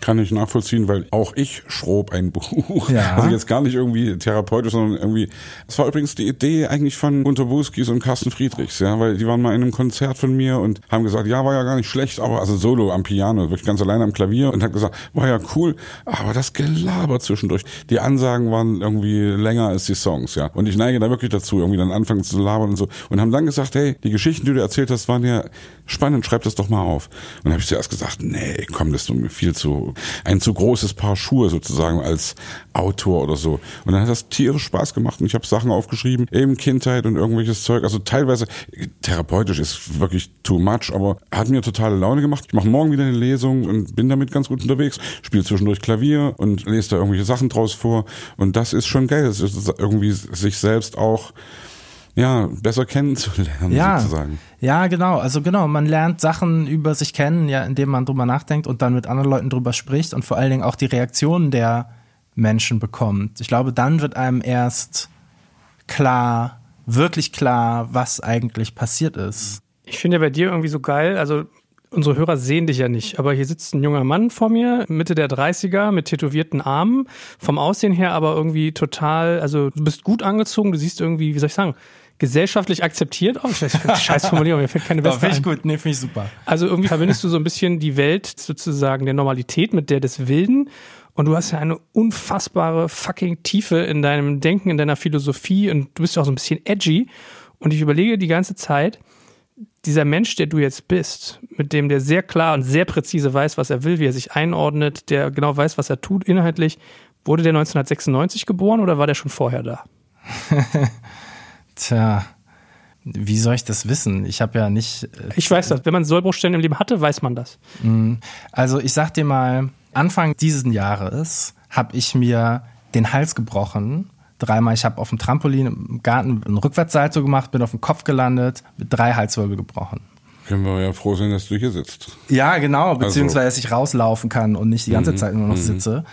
Kann ich nachvollziehen, weil auch ich schrob ein Buch. Ja. Also jetzt gar nicht irgendwie therapeutisch, sondern irgendwie. Es war übrigens die Idee eigentlich von Gunter Buskis und Carsten Friedrichs, ja, weil die waren mal in einem Konzert von mir und haben gesagt, ja, war ja gar nicht schlecht, aber also solo am Piano, wirklich ganz alleine am Klavier und hat gesagt, war ja cool, aber das Gelaber zwischendurch. Die Ansagen waren irgendwie länger als die Songs, ja. Und ich neige da wirklich dazu, irgendwie dann anfangen zu labern und so. Und haben dann gesagt, hey, die Geschichten, die du erzählt hast, waren ja spannend, schreib das doch mal auf. Und dann habe ich zuerst gesagt, nee, komm, das ist mir viel zu, ein zu großes Paar Schuhe sozusagen als Autor oder so. Und dann hat das tierisch Spaß gemacht und ich habe Sachen aufgeschrieben, eben Kindheit und irgendwelches Zeug. Also teilweise therapeutisch ist wirklich too much, aber hat mir totale Laune gemacht. Ich mache morgen wieder eine Lesung und bin damit ganz gut unterwegs. Spiele zwischendurch Klavier und lese da irgendwelche Sachen draus vor. Und das ist schon geil. Es ist irgendwie sich selbst auch ja, besser kennenzulernen, ja, sozusagen. Ja, genau. Also genau, man lernt Sachen über sich kennen, ja, indem man drüber nachdenkt und dann mit anderen Leuten drüber spricht und vor allen Dingen auch die Reaktionen der Menschen bekommt. Ich glaube, dann wird einem erst klar, wirklich klar, was eigentlich passiert ist. Ich finde ja bei dir irgendwie so geil, also unsere Hörer sehen dich ja nicht, aber hier sitzt ein junger Mann vor mir, Mitte der 30er, mit tätowierten Armen, vom Aussehen her aber irgendwie total, also du bist gut angezogen, du siehst irgendwie, wie soll ich sagen, gesellschaftlich akzeptiert weiß, scheiß Formulierung, mir fällt keine bessere Finde ich gut, nee, finde ich super. Also irgendwie verbindest du so ein bisschen die Welt sozusagen der Normalität mit der des Wilden. Und du hast ja eine unfassbare fucking Tiefe in deinem Denken, in deiner Philosophie und du bist ja auch so ein bisschen edgy. Und ich überlege die ganze Zeit, dieser Mensch, der du jetzt bist, mit dem der sehr klar und sehr präzise weiß, was er will, wie er sich einordnet, der genau weiß, was er tut inhaltlich, wurde der 1996 geboren oder war der schon vorher da? Tja, wie soll ich das wissen? Ich habe ja nicht. äh, Ich weiß das. Wenn man Sollbruchstellen im Leben hatte, weiß man das. Also ich sag dir mal, Anfang dieses Jahres habe ich mir den Hals gebrochen. Dreimal, ich habe auf dem Trampolin im Garten einen Rückwärtssalto gemacht, bin auf dem Kopf gelandet, mit drei Halswirbel gebrochen. Können wir ja froh sein, dass du hier sitzt. Ja, genau, beziehungsweise dass ich rauslaufen kann und nicht die ganze Mhm, Zeit nur noch sitze.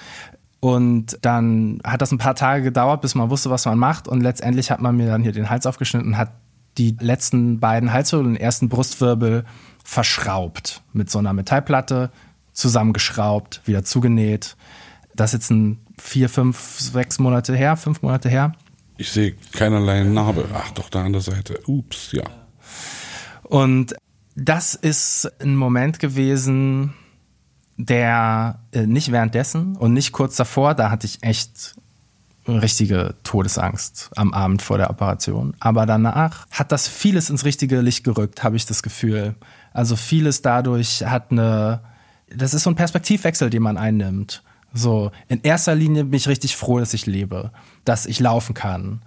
Und dann hat das ein paar Tage gedauert, bis man wusste, was man macht. Und letztendlich hat man mir dann hier den Hals aufgeschnitten und hat die letzten beiden Halswirbel und den ersten Brustwirbel verschraubt mit so einer Metallplatte, zusammengeschraubt, wieder zugenäht. Das ist jetzt ein vier, fünf, sechs Monate her, fünf Monate her. Ich sehe keinerlei Narbe. Ach, doch da an der Seite. Ups, ja. Und das ist ein Moment gewesen, der äh, nicht währenddessen und nicht kurz davor, da hatte ich echt richtige Todesangst am Abend vor der Operation. Aber danach hat das vieles ins richtige Licht gerückt, habe ich das Gefühl. Also vieles dadurch hat eine, das ist so ein Perspektivwechsel, den man einnimmt. So, in erster Linie bin ich richtig froh, dass ich lebe, dass ich laufen kann,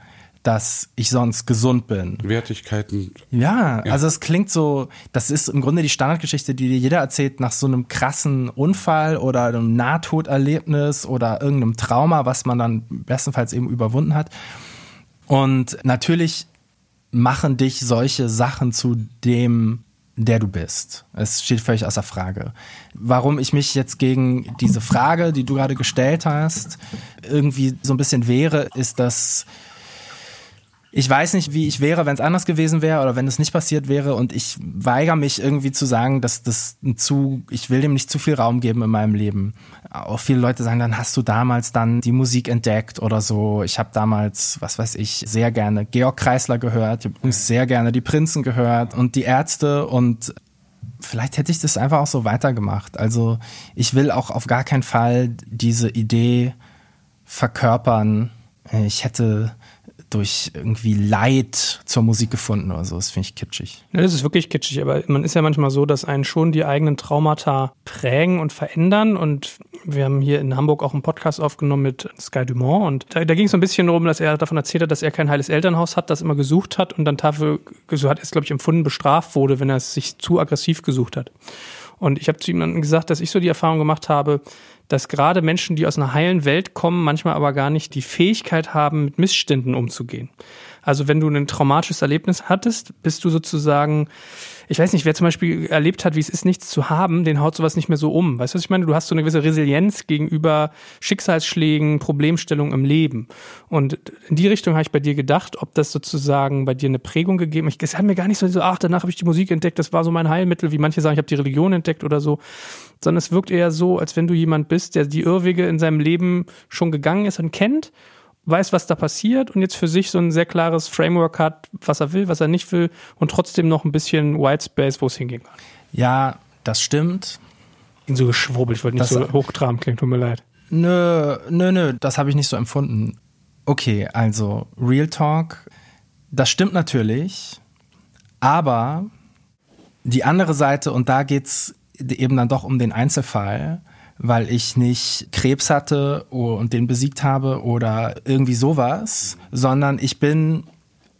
dass ich sonst gesund bin. Wertigkeiten. Ja, also es klingt so, das ist im Grunde die Standardgeschichte, die dir jeder erzählt nach so einem krassen Unfall oder einem Nahtoderlebnis oder irgendeinem Trauma, was man dann bestenfalls eben überwunden hat. Und natürlich machen dich solche Sachen zu dem, der du bist. Es steht völlig außer Frage. Warum ich mich jetzt gegen diese Frage, die du gerade gestellt hast, irgendwie so ein bisschen wehre, ist, dass ich weiß nicht, wie ich wäre, wenn es anders gewesen wäre oder wenn es nicht passiert wäre. Und ich weigere mich irgendwie zu sagen, dass das zu, ich will dem nicht zu viel Raum geben in meinem Leben. Auch viele Leute sagen, dann hast du damals dann die Musik entdeckt oder so. Ich habe damals, was weiß ich, sehr gerne Georg Kreisler gehört, ich habe sehr gerne die Prinzen gehört und die Ärzte und vielleicht hätte ich das einfach auch so weitergemacht. Also ich will auch auf gar keinen Fall diese Idee verkörpern. Ich hätte durch irgendwie Leid zur Musik gefunden oder so. Das finde ich kitschig. Ja, das ist wirklich kitschig, aber man ist ja manchmal so, dass einen schon die eigenen Traumata prägen und verändern. Und wir haben hier in Hamburg auch einen Podcast aufgenommen mit Sky Dumont. Und da, da ging es so ein bisschen darum, dass er davon erzählt hat, dass er kein heiles Elternhaus hat, das immer gesucht hat und dann dafür, so hat er es, glaube ich, empfunden, bestraft wurde, wenn er es sich zu aggressiv gesucht hat. Und ich habe zu ihm dann gesagt, dass ich so die Erfahrung gemacht habe, dass gerade Menschen, die aus einer heilen Welt kommen, manchmal aber gar nicht die Fähigkeit haben, mit Missständen umzugehen. Also wenn du ein traumatisches Erlebnis hattest, bist du sozusagen, ich weiß nicht, wer zum Beispiel erlebt hat, wie es ist, nichts zu haben, den haut sowas nicht mehr so um. Weißt du, was ich meine? Du hast so eine gewisse Resilienz gegenüber Schicksalsschlägen, Problemstellungen im Leben. Und in die Richtung habe ich bei dir gedacht, ob das sozusagen bei dir eine Prägung gegeben hat. Es hat mir gar nicht so, so ach, danach habe ich die Musik entdeckt, das war so mein Heilmittel, wie manche sagen, ich habe die Religion entdeckt oder so. sondern es wirkt eher so, als wenn du jemand bist, der die Irrwege in seinem Leben schon gegangen ist und kennt, weiß, was da passiert und jetzt für sich so ein sehr klares Framework hat, was er will, was er nicht will und trotzdem noch ein bisschen White Space, wo es hingehen kann. Ja, das stimmt. Bin so geschwurbelt, ich wollte nicht Das- so hochtraben klingen, tut mir leid. Nö, nö, nö, das habe ich nicht so empfunden. Okay, also Real Talk, das stimmt natürlich, aber die andere Seite, und da geht's eben dann doch um den Einzelfall, weil ich nicht Krebs hatte und den besiegt habe oder irgendwie sowas, sondern ich bin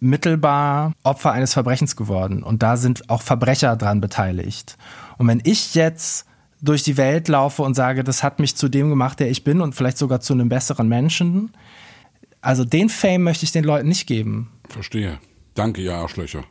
mittelbar Opfer eines Verbrechens geworden. Und da sind auch Verbrecher dran beteiligt. Und wenn ich jetzt durch die Welt laufe und sage, das hat mich zu dem gemacht, der ich bin und vielleicht sogar zu einem besseren Menschen, also den Fame möchte ich den Leuten nicht geben. Verstehe. Danke, ihr Arschlöcher.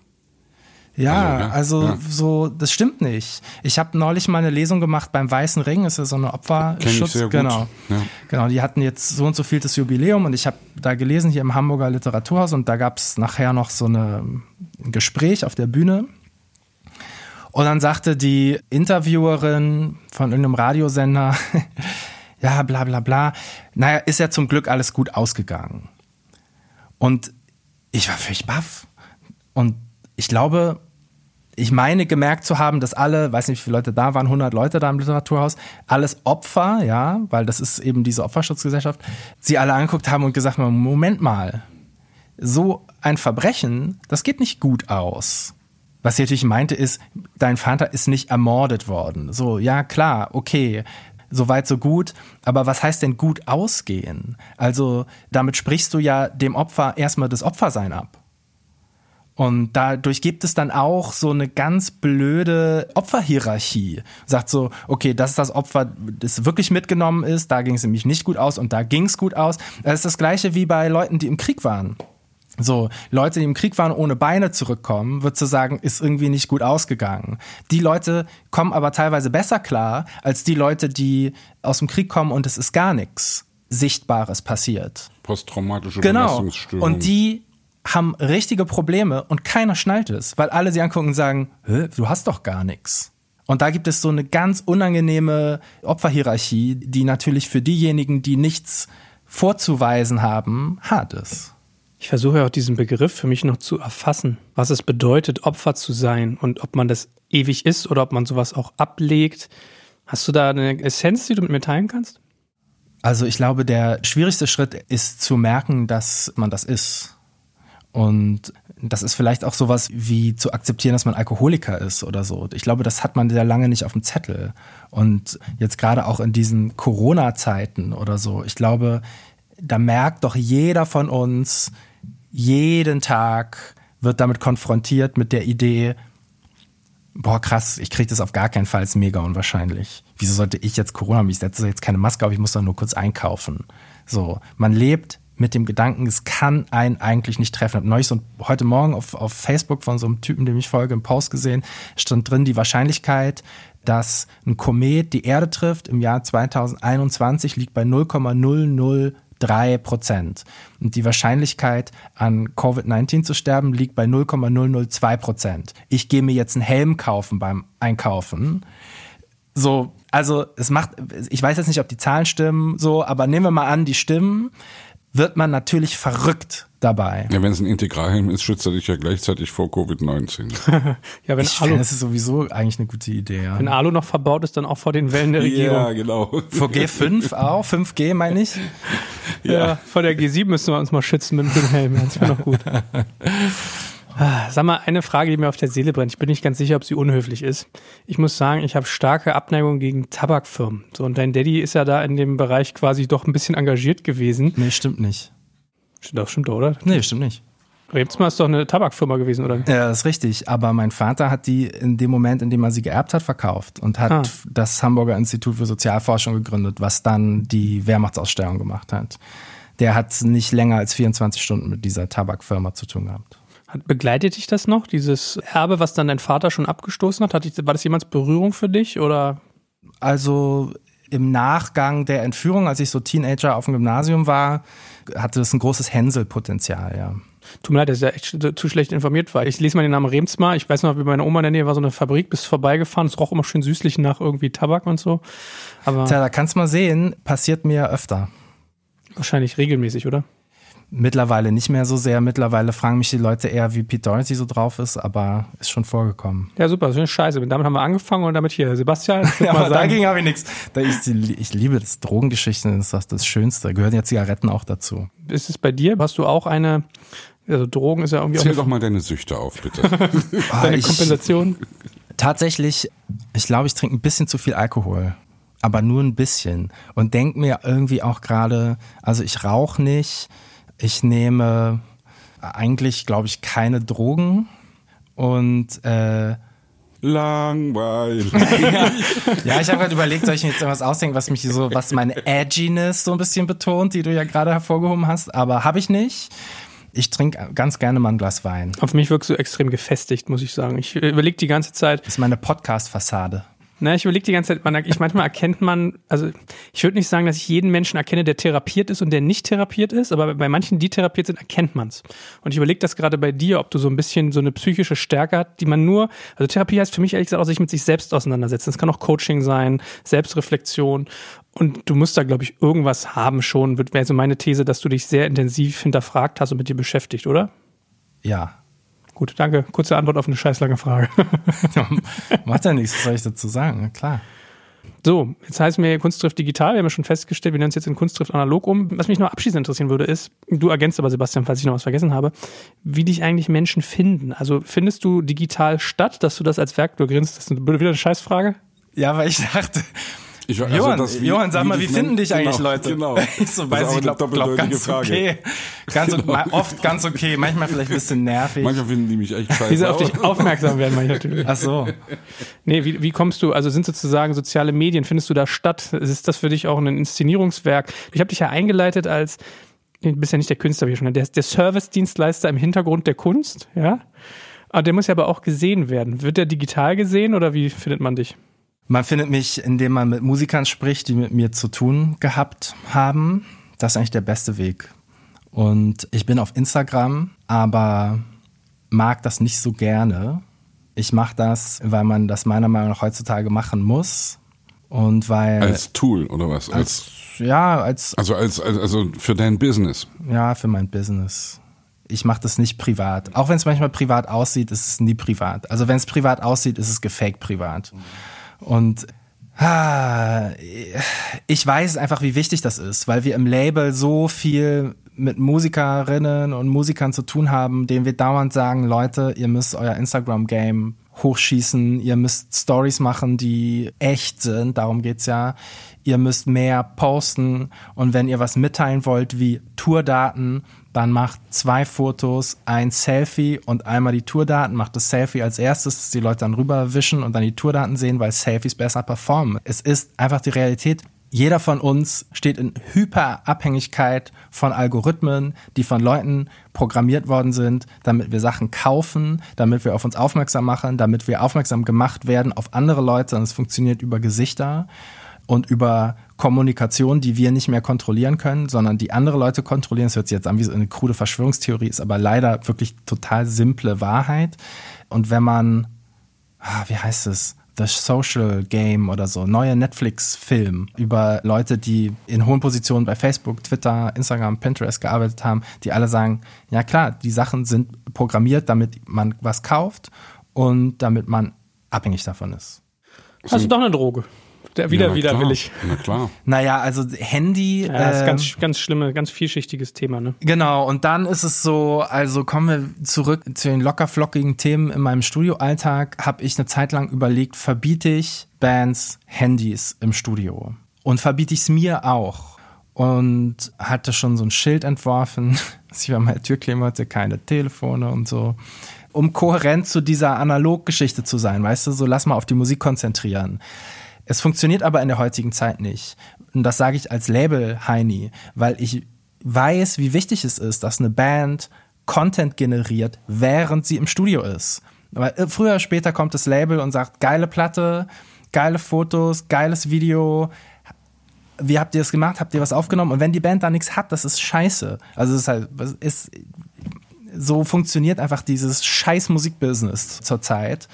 Ja, Also, also, ja, ja. so, das stimmt nicht. Ich habe neulich mal eine Lesung gemacht beim Weißen Ring, das ist ja so eine Opferschutz. Kenn ich sehr gut. Genau. Ja. Genau, die hatten jetzt so und so viel das Jubiläum und ich habe da gelesen hier im Hamburger Literaturhaus und da gab es nachher noch so eine, ein Gespräch auf der Bühne. Und dann sagte die Interviewerin von irgendeinem Radiosender, ja, bla bla bla, naja, ist ja zum Glück alles gut ausgegangen. Und ich war völlig baff. Und ich glaube, ich meine gemerkt zu haben, dass alle, weiß nicht, wie viele Leute da waren, 100 Leute da im Literaturhaus, alles Opfer, ja, weil das ist eben diese Opferschutzgesellschaft, sie alle angeguckt haben und gesagt haben, Moment mal, so ein Verbrechen, das geht nicht gut aus. Was sie natürlich meinte ist, dein Vater ist nicht ermordet worden. So, ja, klar, okay. Soweit so gut, aber was heißt denn gut ausgehen? Also damit sprichst du ja dem Opfer erstmal das Opfersein ab. Und dadurch gibt es dann auch so eine ganz blöde Opferhierarchie. Sagt so, okay, das ist das Opfer, das wirklich mitgenommen ist, da ging es nämlich nicht gut aus und da ging es gut aus. Das ist das gleiche wie bei Leuten, die im Krieg waren. So, Leute, die im Krieg waren, ohne Beine zurückkommen, wird zu sagen, ist irgendwie nicht gut ausgegangen. Die Leute kommen aber teilweise besser klar, als die Leute, die aus dem Krieg kommen und es ist gar nichts Sichtbares passiert. Posttraumatische Genau. Belastungsstörung. Und die haben richtige Probleme und keiner schnallt es, weil alle sie angucken und sagen, du hast doch gar nichts. Und da gibt es so eine ganz unangenehme Opferhierarchie, die natürlich für diejenigen, die nichts vorzuweisen haben, hart ist. Ich versuche ja auch diesen Begriff für mich noch zu erfassen, was es bedeutet, Opfer zu sein und ob man das ewig ist oder ob man sowas auch ablegt. Hast du da eine Essenz, die du mit mir teilen kannst? Also ich glaube, der schwierigste Schritt ist zu merken, dass man das ist. Und das ist vielleicht auch sowas wie zu akzeptieren, dass man Alkoholiker ist oder so. Ich glaube, das hat man sehr lange nicht auf dem Zettel. Und jetzt gerade auch in diesen Corona-Zeiten oder so, ich glaube, da merkt doch jeder von uns, jeden Tag wird damit konfrontiert mit der Idee, boah, krass, ich kriege das auf gar keinen Fall, ist mega unwahrscheinlich. Wieso sollte ich jetzt Corona? Ich setze jetzt keine Maske auf, ich muss doch nur kurz einkaufen. So, man lebt mit dem Gedanken, es kann einen eigentlich nicht treffen. Ich habe neulich so heute Morgen auf, auf Facebook von so einem Typen, dem ich folge, einen Post gesehen, stand drin die Wahrscheinlichkeit, dass ein Komet die Erde trifft im Jahr 2021 liegt bei 0,003 Prozent. Und die Wahrscheinlichkeit, an Covid-19 zu sterben, liegt bei 0,002 Prozent. Ich gehe mir jetzt einen Helm kaufen beim Einkaufen. So, also es macht, ich weiß jetzt nicht, ob die Zahlen stimmen, so, aber nehmen wir mal an, die stimmen, wird man natürlich verrückt dabei. Ja, wenn es ein Integralhelm ist, schützt er dich ja gleichzeitig vor Covid-19. Ja, wenn Ich Alu, finde, das ist sowieso eigentlich eine gute Idee, ja. wenn Alu noch verbaut ist, dann auch vor den Wellen der Regierung. genau. Vor G5 auch, 5G meine ich. Ja. vor der G7 müssen wir uns mal schützen mit dem Helm. Das wäre noch gut. Sag mal, eine Frage, die mir auf der Seele brennt. Ich bin nicht ganz sicher, ob sie unhöflich ist. Ich muss sagen, ich habe starke Abneigung gegen Tabakfirmen. So, und dein Daddy ist ja da in dem Bereich quasi doch ein bisschen engagiert gewesen. Nee, stimmt nicht. Stimmt doch, stimmt, oder? Nee, stimmt nicht. Rebsma ist doch eine Tabakfirma gewesen, oder? Ja, das ist richtig. Aber mein Vater hat die in dem Moment, in dem er sie geerbt hat, verkauft und hat Ah. das Hamburger Institut für Sozialforschung gegründet, was dann die Wehrmachtsausstellung gemacht hat. Der hat nicht länger als 24 Stunden mit dieser Tabakfirma zu tun gehabt. Hat, begleitet dich das noch, dieses Erbe, was dann dein Vater schon abgestoßen hat? hat dich, war das jemals Berührung für dich oder? Also im Nachgang der Entführung, als ich so Teenager auf dem Gymnasium war, hatte das ein großes Hänselpotenzial, ja. Tut mir leid, dass ich ja echt zu schlecht informiert war. Ich lese mal den Namen Remsmar. Ich weiß noch, wie meine Oma in der Nähe war so eine Fabrik, bist vorbeigefahren. Es roch immer schön süßlich nach irgendwie Tabak und so. Aber Tja, da kannst du mal sehen, passiert mir öfter. wahrscheinlich regelmäßig, oder? Mittlerweile nicht mehr so sehr. Mittlerweile fragen mich die Leute eher, wie Pete Doherty so drauf ist, aber ist schon vorgekommen. Ja, super, so eine Scheiße. Damit haben wir angefangen und damit hier. Sebastian, Ja, mal aber sagen, dagegen habe ich nichts. Da Ich, ich liebe das. Drogengeschichten ist das, das Schönste. Gehören ja Zigaretten auch dazu. ist es bei dir? Hast du auch eine, also Drogen ist ja irgendwie Zähl auch doch mal deine Süchte auf, bitte. Ah, deine ich- Kompensation? Tatsächlich, ich glaube, ich trinke ein bisschen zu viel Alkohol. Aber nur ein bisschen. Und denke mir irgendwie auch gerade, also ich rauche nicht, ich nehme eigentlich, glaube ich, keine Drogen. Und äh, Langweilig. ja, ich habe gerade überlegt, soll ich mir jetzt irgendwas ausdenken, was mich so, was meine Edginess so ein bisschen betont, die du ja gerade hervorgehoben hast, aber habe ich nicht. Ich trinke ganz gerne mal ein Glas Wein. Auf mich wirkst du extrem gefestigt, muss ich sagen. Ich überlege die ganze Zeit, Das ist meine Podcast-Fassade. Na, ich überlege die ganze Zeit, man, ich manchmal erkennt man, also ich würde nicht sagen, dass ich jeden Menschen erkenne, der therapiert ist und der nicht therapiert ist, aber bei manchen, die therapiert sind, erkennt man's. Und ich überlege das gerade bei dir, ob du so ein bisschen so eine psychische Stärke hast, die man nur, also Therapie heißt für mich ehrlich gesagt auch sich mit sich selbst auseinandersetzen. Es kann auch Coaching sein, Selbstreflexion. Und du musst da, glaube ich, irgendwas haben schon, wäre so meine These, dass du dich sehr intensiv hinterfragt hast und mit dir beschäftigt, oder? Ja. Gut, danke. Kurze Antwort auf eine scheißlange Frage. Macht ja nichts, was soll ich dazu sagen? Na klar. So, jetzt heißt mir Kunstdrift digital. Wir haben ja schon festgestellt, wir nennen uns jetzt in Kunstdrift analog um. Was mich noch abschließend interessieren würde, ist, du ergänzt aber Sebastian, falls ich noch was vergessen habe, wie dich eigentlich Menschen finden. Also findest du digital statt, dass du das als Werk, du grinst, das ist wieder eine Scheißscheißfrage? Ja, weil ich dachte, Ich, also Johann, das, Johann, sag mal, wie finden nennt- dich eigentlich genau, Leute? Genau. Ich so, weiß ich, glaub, glaub, ganz Frage. okay. Ganz, ma- oft ganz okay, manchmal vielleicht ein bisschen nervig. Manchmal finden die mich echt scheiße. Wie sie auf dich aufmerksam werden, ich natürlich. Ach so. Nee, wie, wie kommst du, also sind sozusagen soziale Medien, findest du da statt? Ist das für dich auch ein Inszenierungswerk? Ich habe dich ja eingeleitet als, du bist ja nicht der Künstler, wie schon, der, der Service-Dienstleister im Hintergrund der Kunst, ja? Aber der muss ja aber auch gesehen werden. Wird der digital gesehen oder wie findet man dich? Man findet mich, indem man mit Musikern spricht, die mit mir zu tun gehabt haben. Das ist eigentlich der beste Weg. Und ich bin auf Instagram, aber mag das nicht so gerne. Ich mache das, weil man das meiner Meinung nach heutzutage machen muss. Und weil, Als Tool oder was? Als, ja, als, also als, als also für dein Business. ja, für mein Business. Ich mache das nicht privat. Auch wenn es manchmal privat aussieht, ist es nie privat. Also wenn es privat aussieht, ist es gefaked privat. Und ich weiß einfach, wie wichtig das ist, weil wir im Label so viel mit Musikerinnen und Musikern zu tun haben, denen wir dauernd sagen, Leute, ihr müsst euer Instagram-Game hochschießen, ihr müsst Stories machen, die echt sind, darum geht's ja. Ihr müsst mehr posten und wenn ihr was mitteilen wollt wie Tourdaten, dann macht zwei Fotos, ein Selfie und einmal die Tourdaten, macht das Selfie als erstes, dass die Leute dann rüberwischen und dann die Tourdaten sehen, weil Selfies besser performen. Es ist einfach die Realität. Jeder von uns steht in Hyperabhängigkeit von Algorithmen, die von Leuten programmiert worden sind, damit wir Sachen kaufen, damit wir auf uns aufmerksam machen, damit wir aufmerksam gemacht werden auf andere Leute. Und es funktioniert über Gesichter und über Kommunikation, die wir nicht mehr kontrollieren können, sondern die andere Leute kontrollieren. Es hört sich jetzt an wie so eine krude Verschwörungstheorie, ist aber leider wirklich total simple Wahrheit. Und wenn man, ah, wie heißt es? The Social Game oder so, neue Netflix-Film über Leute, die in hohen Positionen bei Facebook, Twitter, Instagram, Pinterest gearbeitet haben, die alle sagen, ja klar, die Sachen sind programmiert, damit man was kauft und damit man abhängig davon ist. Hast du doch eine Droge? Der, wieder, Ja, na wieder klar. will ich. Na klar. Naja, also Handy. Ja, das ist ähm, ganz, ganz schlimme, ganz vielschichtiges Thema, ne? Genau, und dann ist es so, also kommen wir zurück zu den lockerflockigen Themen in meinem Studioalltag, habe ich eine Zeit lang überlegt, verbiete ich Bands Handys im Studio und verbiete ich es mir auch und hatte schon so ein Schild entworfen, ich war mal Türklingelte, keine Telefone und so, um kohärent zu dieser Analoggeschichte zu sein, weißt du, so lass mal auf die Musik konzentrieren. Es funktioniert aber in der heutigen Zeit nicht. Und das sage ich als Label-Heini, weil ich weiß, wie wichtig es ist, dass eine Band Content generiert, während sie im Studio ist. Weil äh, früher später kommt das Label und sagt, geile Platte, geile Fotos, geiles Video, wie habt ihr das gemacht? Habt ihr was aufgenommen? Und wenn die Band da nichts hat, das ist scheiße. Also es ist halt, ist, so funktioniert einfach dieses scheiß Musikbusiness zurzeit.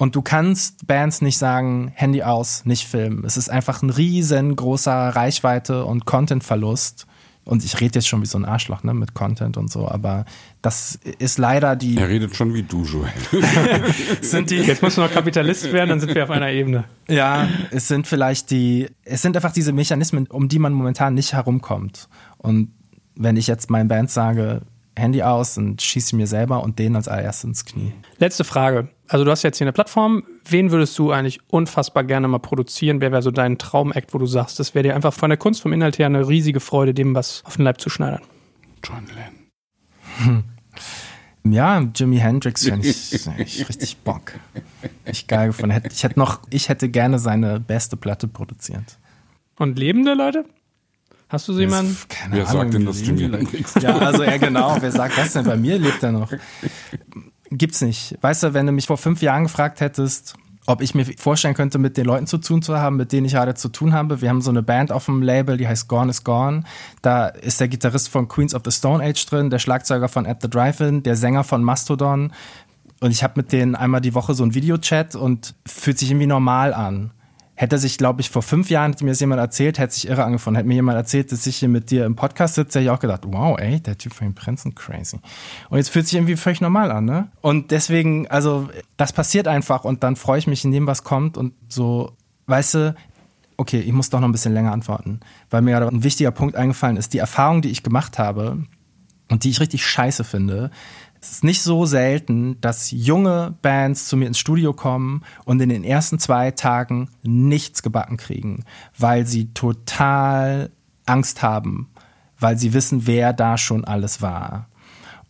Und du kannst Bands nicht sagen, Handy aus, nicht filmen. Es ist einfach ein riesengroßer Reichweite und Contentverlust. Und ich rede jetzt schon wie so ein Arschloch, ne, mit Content und so, aber das ist leider die. Er redet schon wie du, Joel. sind die jetzt musst du noch Kapitalist werden, dann sind wir auf einer Ebene. Ja, es sind vielleicht die, es sind einfach diese Mechanismen, um die man momentan nicht herumkommt. Und wenn ich jetzt meinen Band sage, Handy aus und schieße mir selber und den als allererstes ins Knie. Letzte Frage. Also du hast jetzt hier eine Plattform. Wen würdest du eigentlich unfassbar gerne mal produzieren? Wer wäre so dein Traumakt, wo du sagst, das wäre dir einfach von der Kunst, vom Inhalt her eine riesige Freude, dem was auf den Leib zu schneidern? John Lennon. Hm. Ja, Jimi Hendrix fände ich, ich richtig Bock. Ich geil gefunden. Ich hätte noch, ich hätte gerne seine beste Platte produziert. Und lebende Leute? Hast du so jemanden? Keine Wer Ahnung, sagt denn das Jimi Hendrix? Ja, also ja genau. Wer sagt das denn? Bei mir lebt er noch. Gibt's nicht. Weißt du, wenn du mich vor fünf Jahren gefragt hättest, ob ich mir vorstellen könnte, mit den Leuten zu tun zu haben, mit denen ich gerade zu tun habe. Wir haben so eine Band auf dem Label, die heißt Gone is Gone. Da ist der Gitarrist von Queens of the Stone Age drin, der Schlagzeuger von At the Drive-In, der Sänger von Mastodon. Und ich habe mit denen einmal die Woche so ein Videochat und fühlt sich irgendwie normal an. Hätte sich, glaube ich, vor fünf Jahren, hätte mir das jemand erzählt, hätte sich irre angefunden. Hätte mir jemand erzählt, dass ich hier mit dir im Podcast sitze, hätte ich auch gedacht, wow, ey, der Typ von den Prinzen, crazy. Und jetzt fühlt sich irgendwie völlig normal an, ne? Und deswegen, also, das passiert einfach und dann freue ich mich in dem, was kommt und so, weißt du, okay, ich muss doch noch ein bisschen länger antworten, weil mir gerade ein wichtiger Punkt eingefallen ist, die Erfahrung, die ich gemacht habe und die ich richtig scheiße finde, es ist nicht so selten, dass junge Bands zu mir ins Studio kommen und in den ersten zwei Tagen nichts gebacken kriegen, weil sie total Angst haben, weil sie wissen, wer da schon alles war.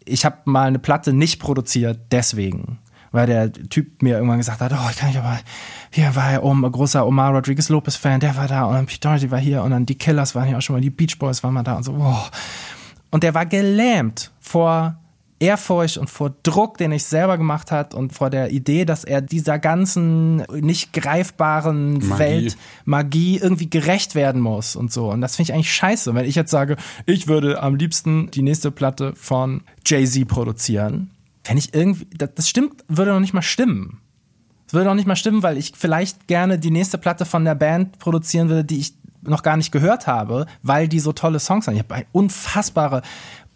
Ich habe mal eine Platte nicht produziert deswegen, weil der Typ mir irgendwann gesagt hat, oh, ich kann nicht aber, hier war ja ein großer Omar Rodriguez Lopez Fan, der war da und dann Pete Doherty war hier und dann die Killers waren hier auch schon mal, die Beach Boys waren mal da und so, oh. Und der war gelähmt vor Ehrfurcht und vor Druck, den ich selber gemacht hat und vor der Idee, dass er dieser ganzen nicht greifbaren Magie. Welt Magie irgendwie gerecht werden muss und so. Und das finde ich eigentlich scheiße, wenn ich jetzt sage, ich würde am liebsten die nächste Platte von Jay-Z produzieren. Wenn ich irgendwie, das, das stimmt, würde noch nicht mal stimmen. Das würde noch nicht mal stimmen, weil ich vielleicht gerne die nächste Platte von der Band produzieren würde, die ich noch gar nicht gehört habe, weil die so tolle Songs haben. Ich habe unfassbare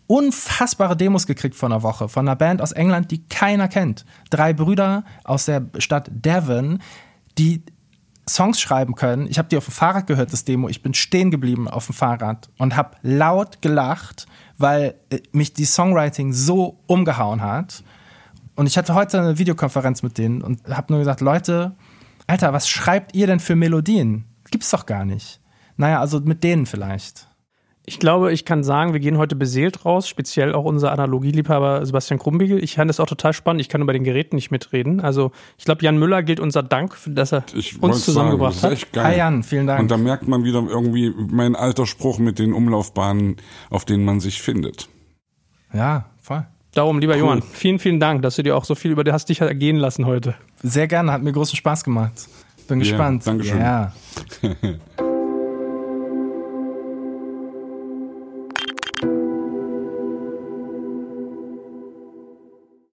unfassbare Demos gekriegt von einer Woche von einer Band aus England, die keiner kennt. Drei Brüder aus der Stadt Devon, die Songs schreiben können. Ich habe die auf dem Fahrrad gehört, das Demo. Ich bin stehen geblieben auf dem Fahrrad und habe laut gelacht, weil äh, mich die Songwriting so umgehauen hat. Und ich hatte heute eine Videokonferenz mit denen und habe nur gesagt, Leute, Alter, was schreibt ihr denn für Melodien? Gibt's doch gar nicht. Naja, also mit denen vielleicht. Ich glaube, ich kann sagen, wir gehen heute beseelt raus, speziell auch unser Analogieliebhaber Sebastian Krumbiegel. Ich fand das auch total spannend. Ich kann über den Geräten nicht mitreden. Also, ich glaube, Jan Müller gilt unser Dank, dass er ich uns zusammengebracht sagen, hat. Hi Jan, vielen Dank. Und da merkt man wieder irgendwie mein alter Spruch mit den Umlaufbahnen, auf denen man sich findet. Ja, voll. Darum, lieber cool. Johann, vielen, vielen Dank, dass du dir auch so viel über hast dich ergehen lassen heute. Sehr gerne, hat mir großen Spaß gemacht. Bin gespannt. Ja, Dankeschön. Ja.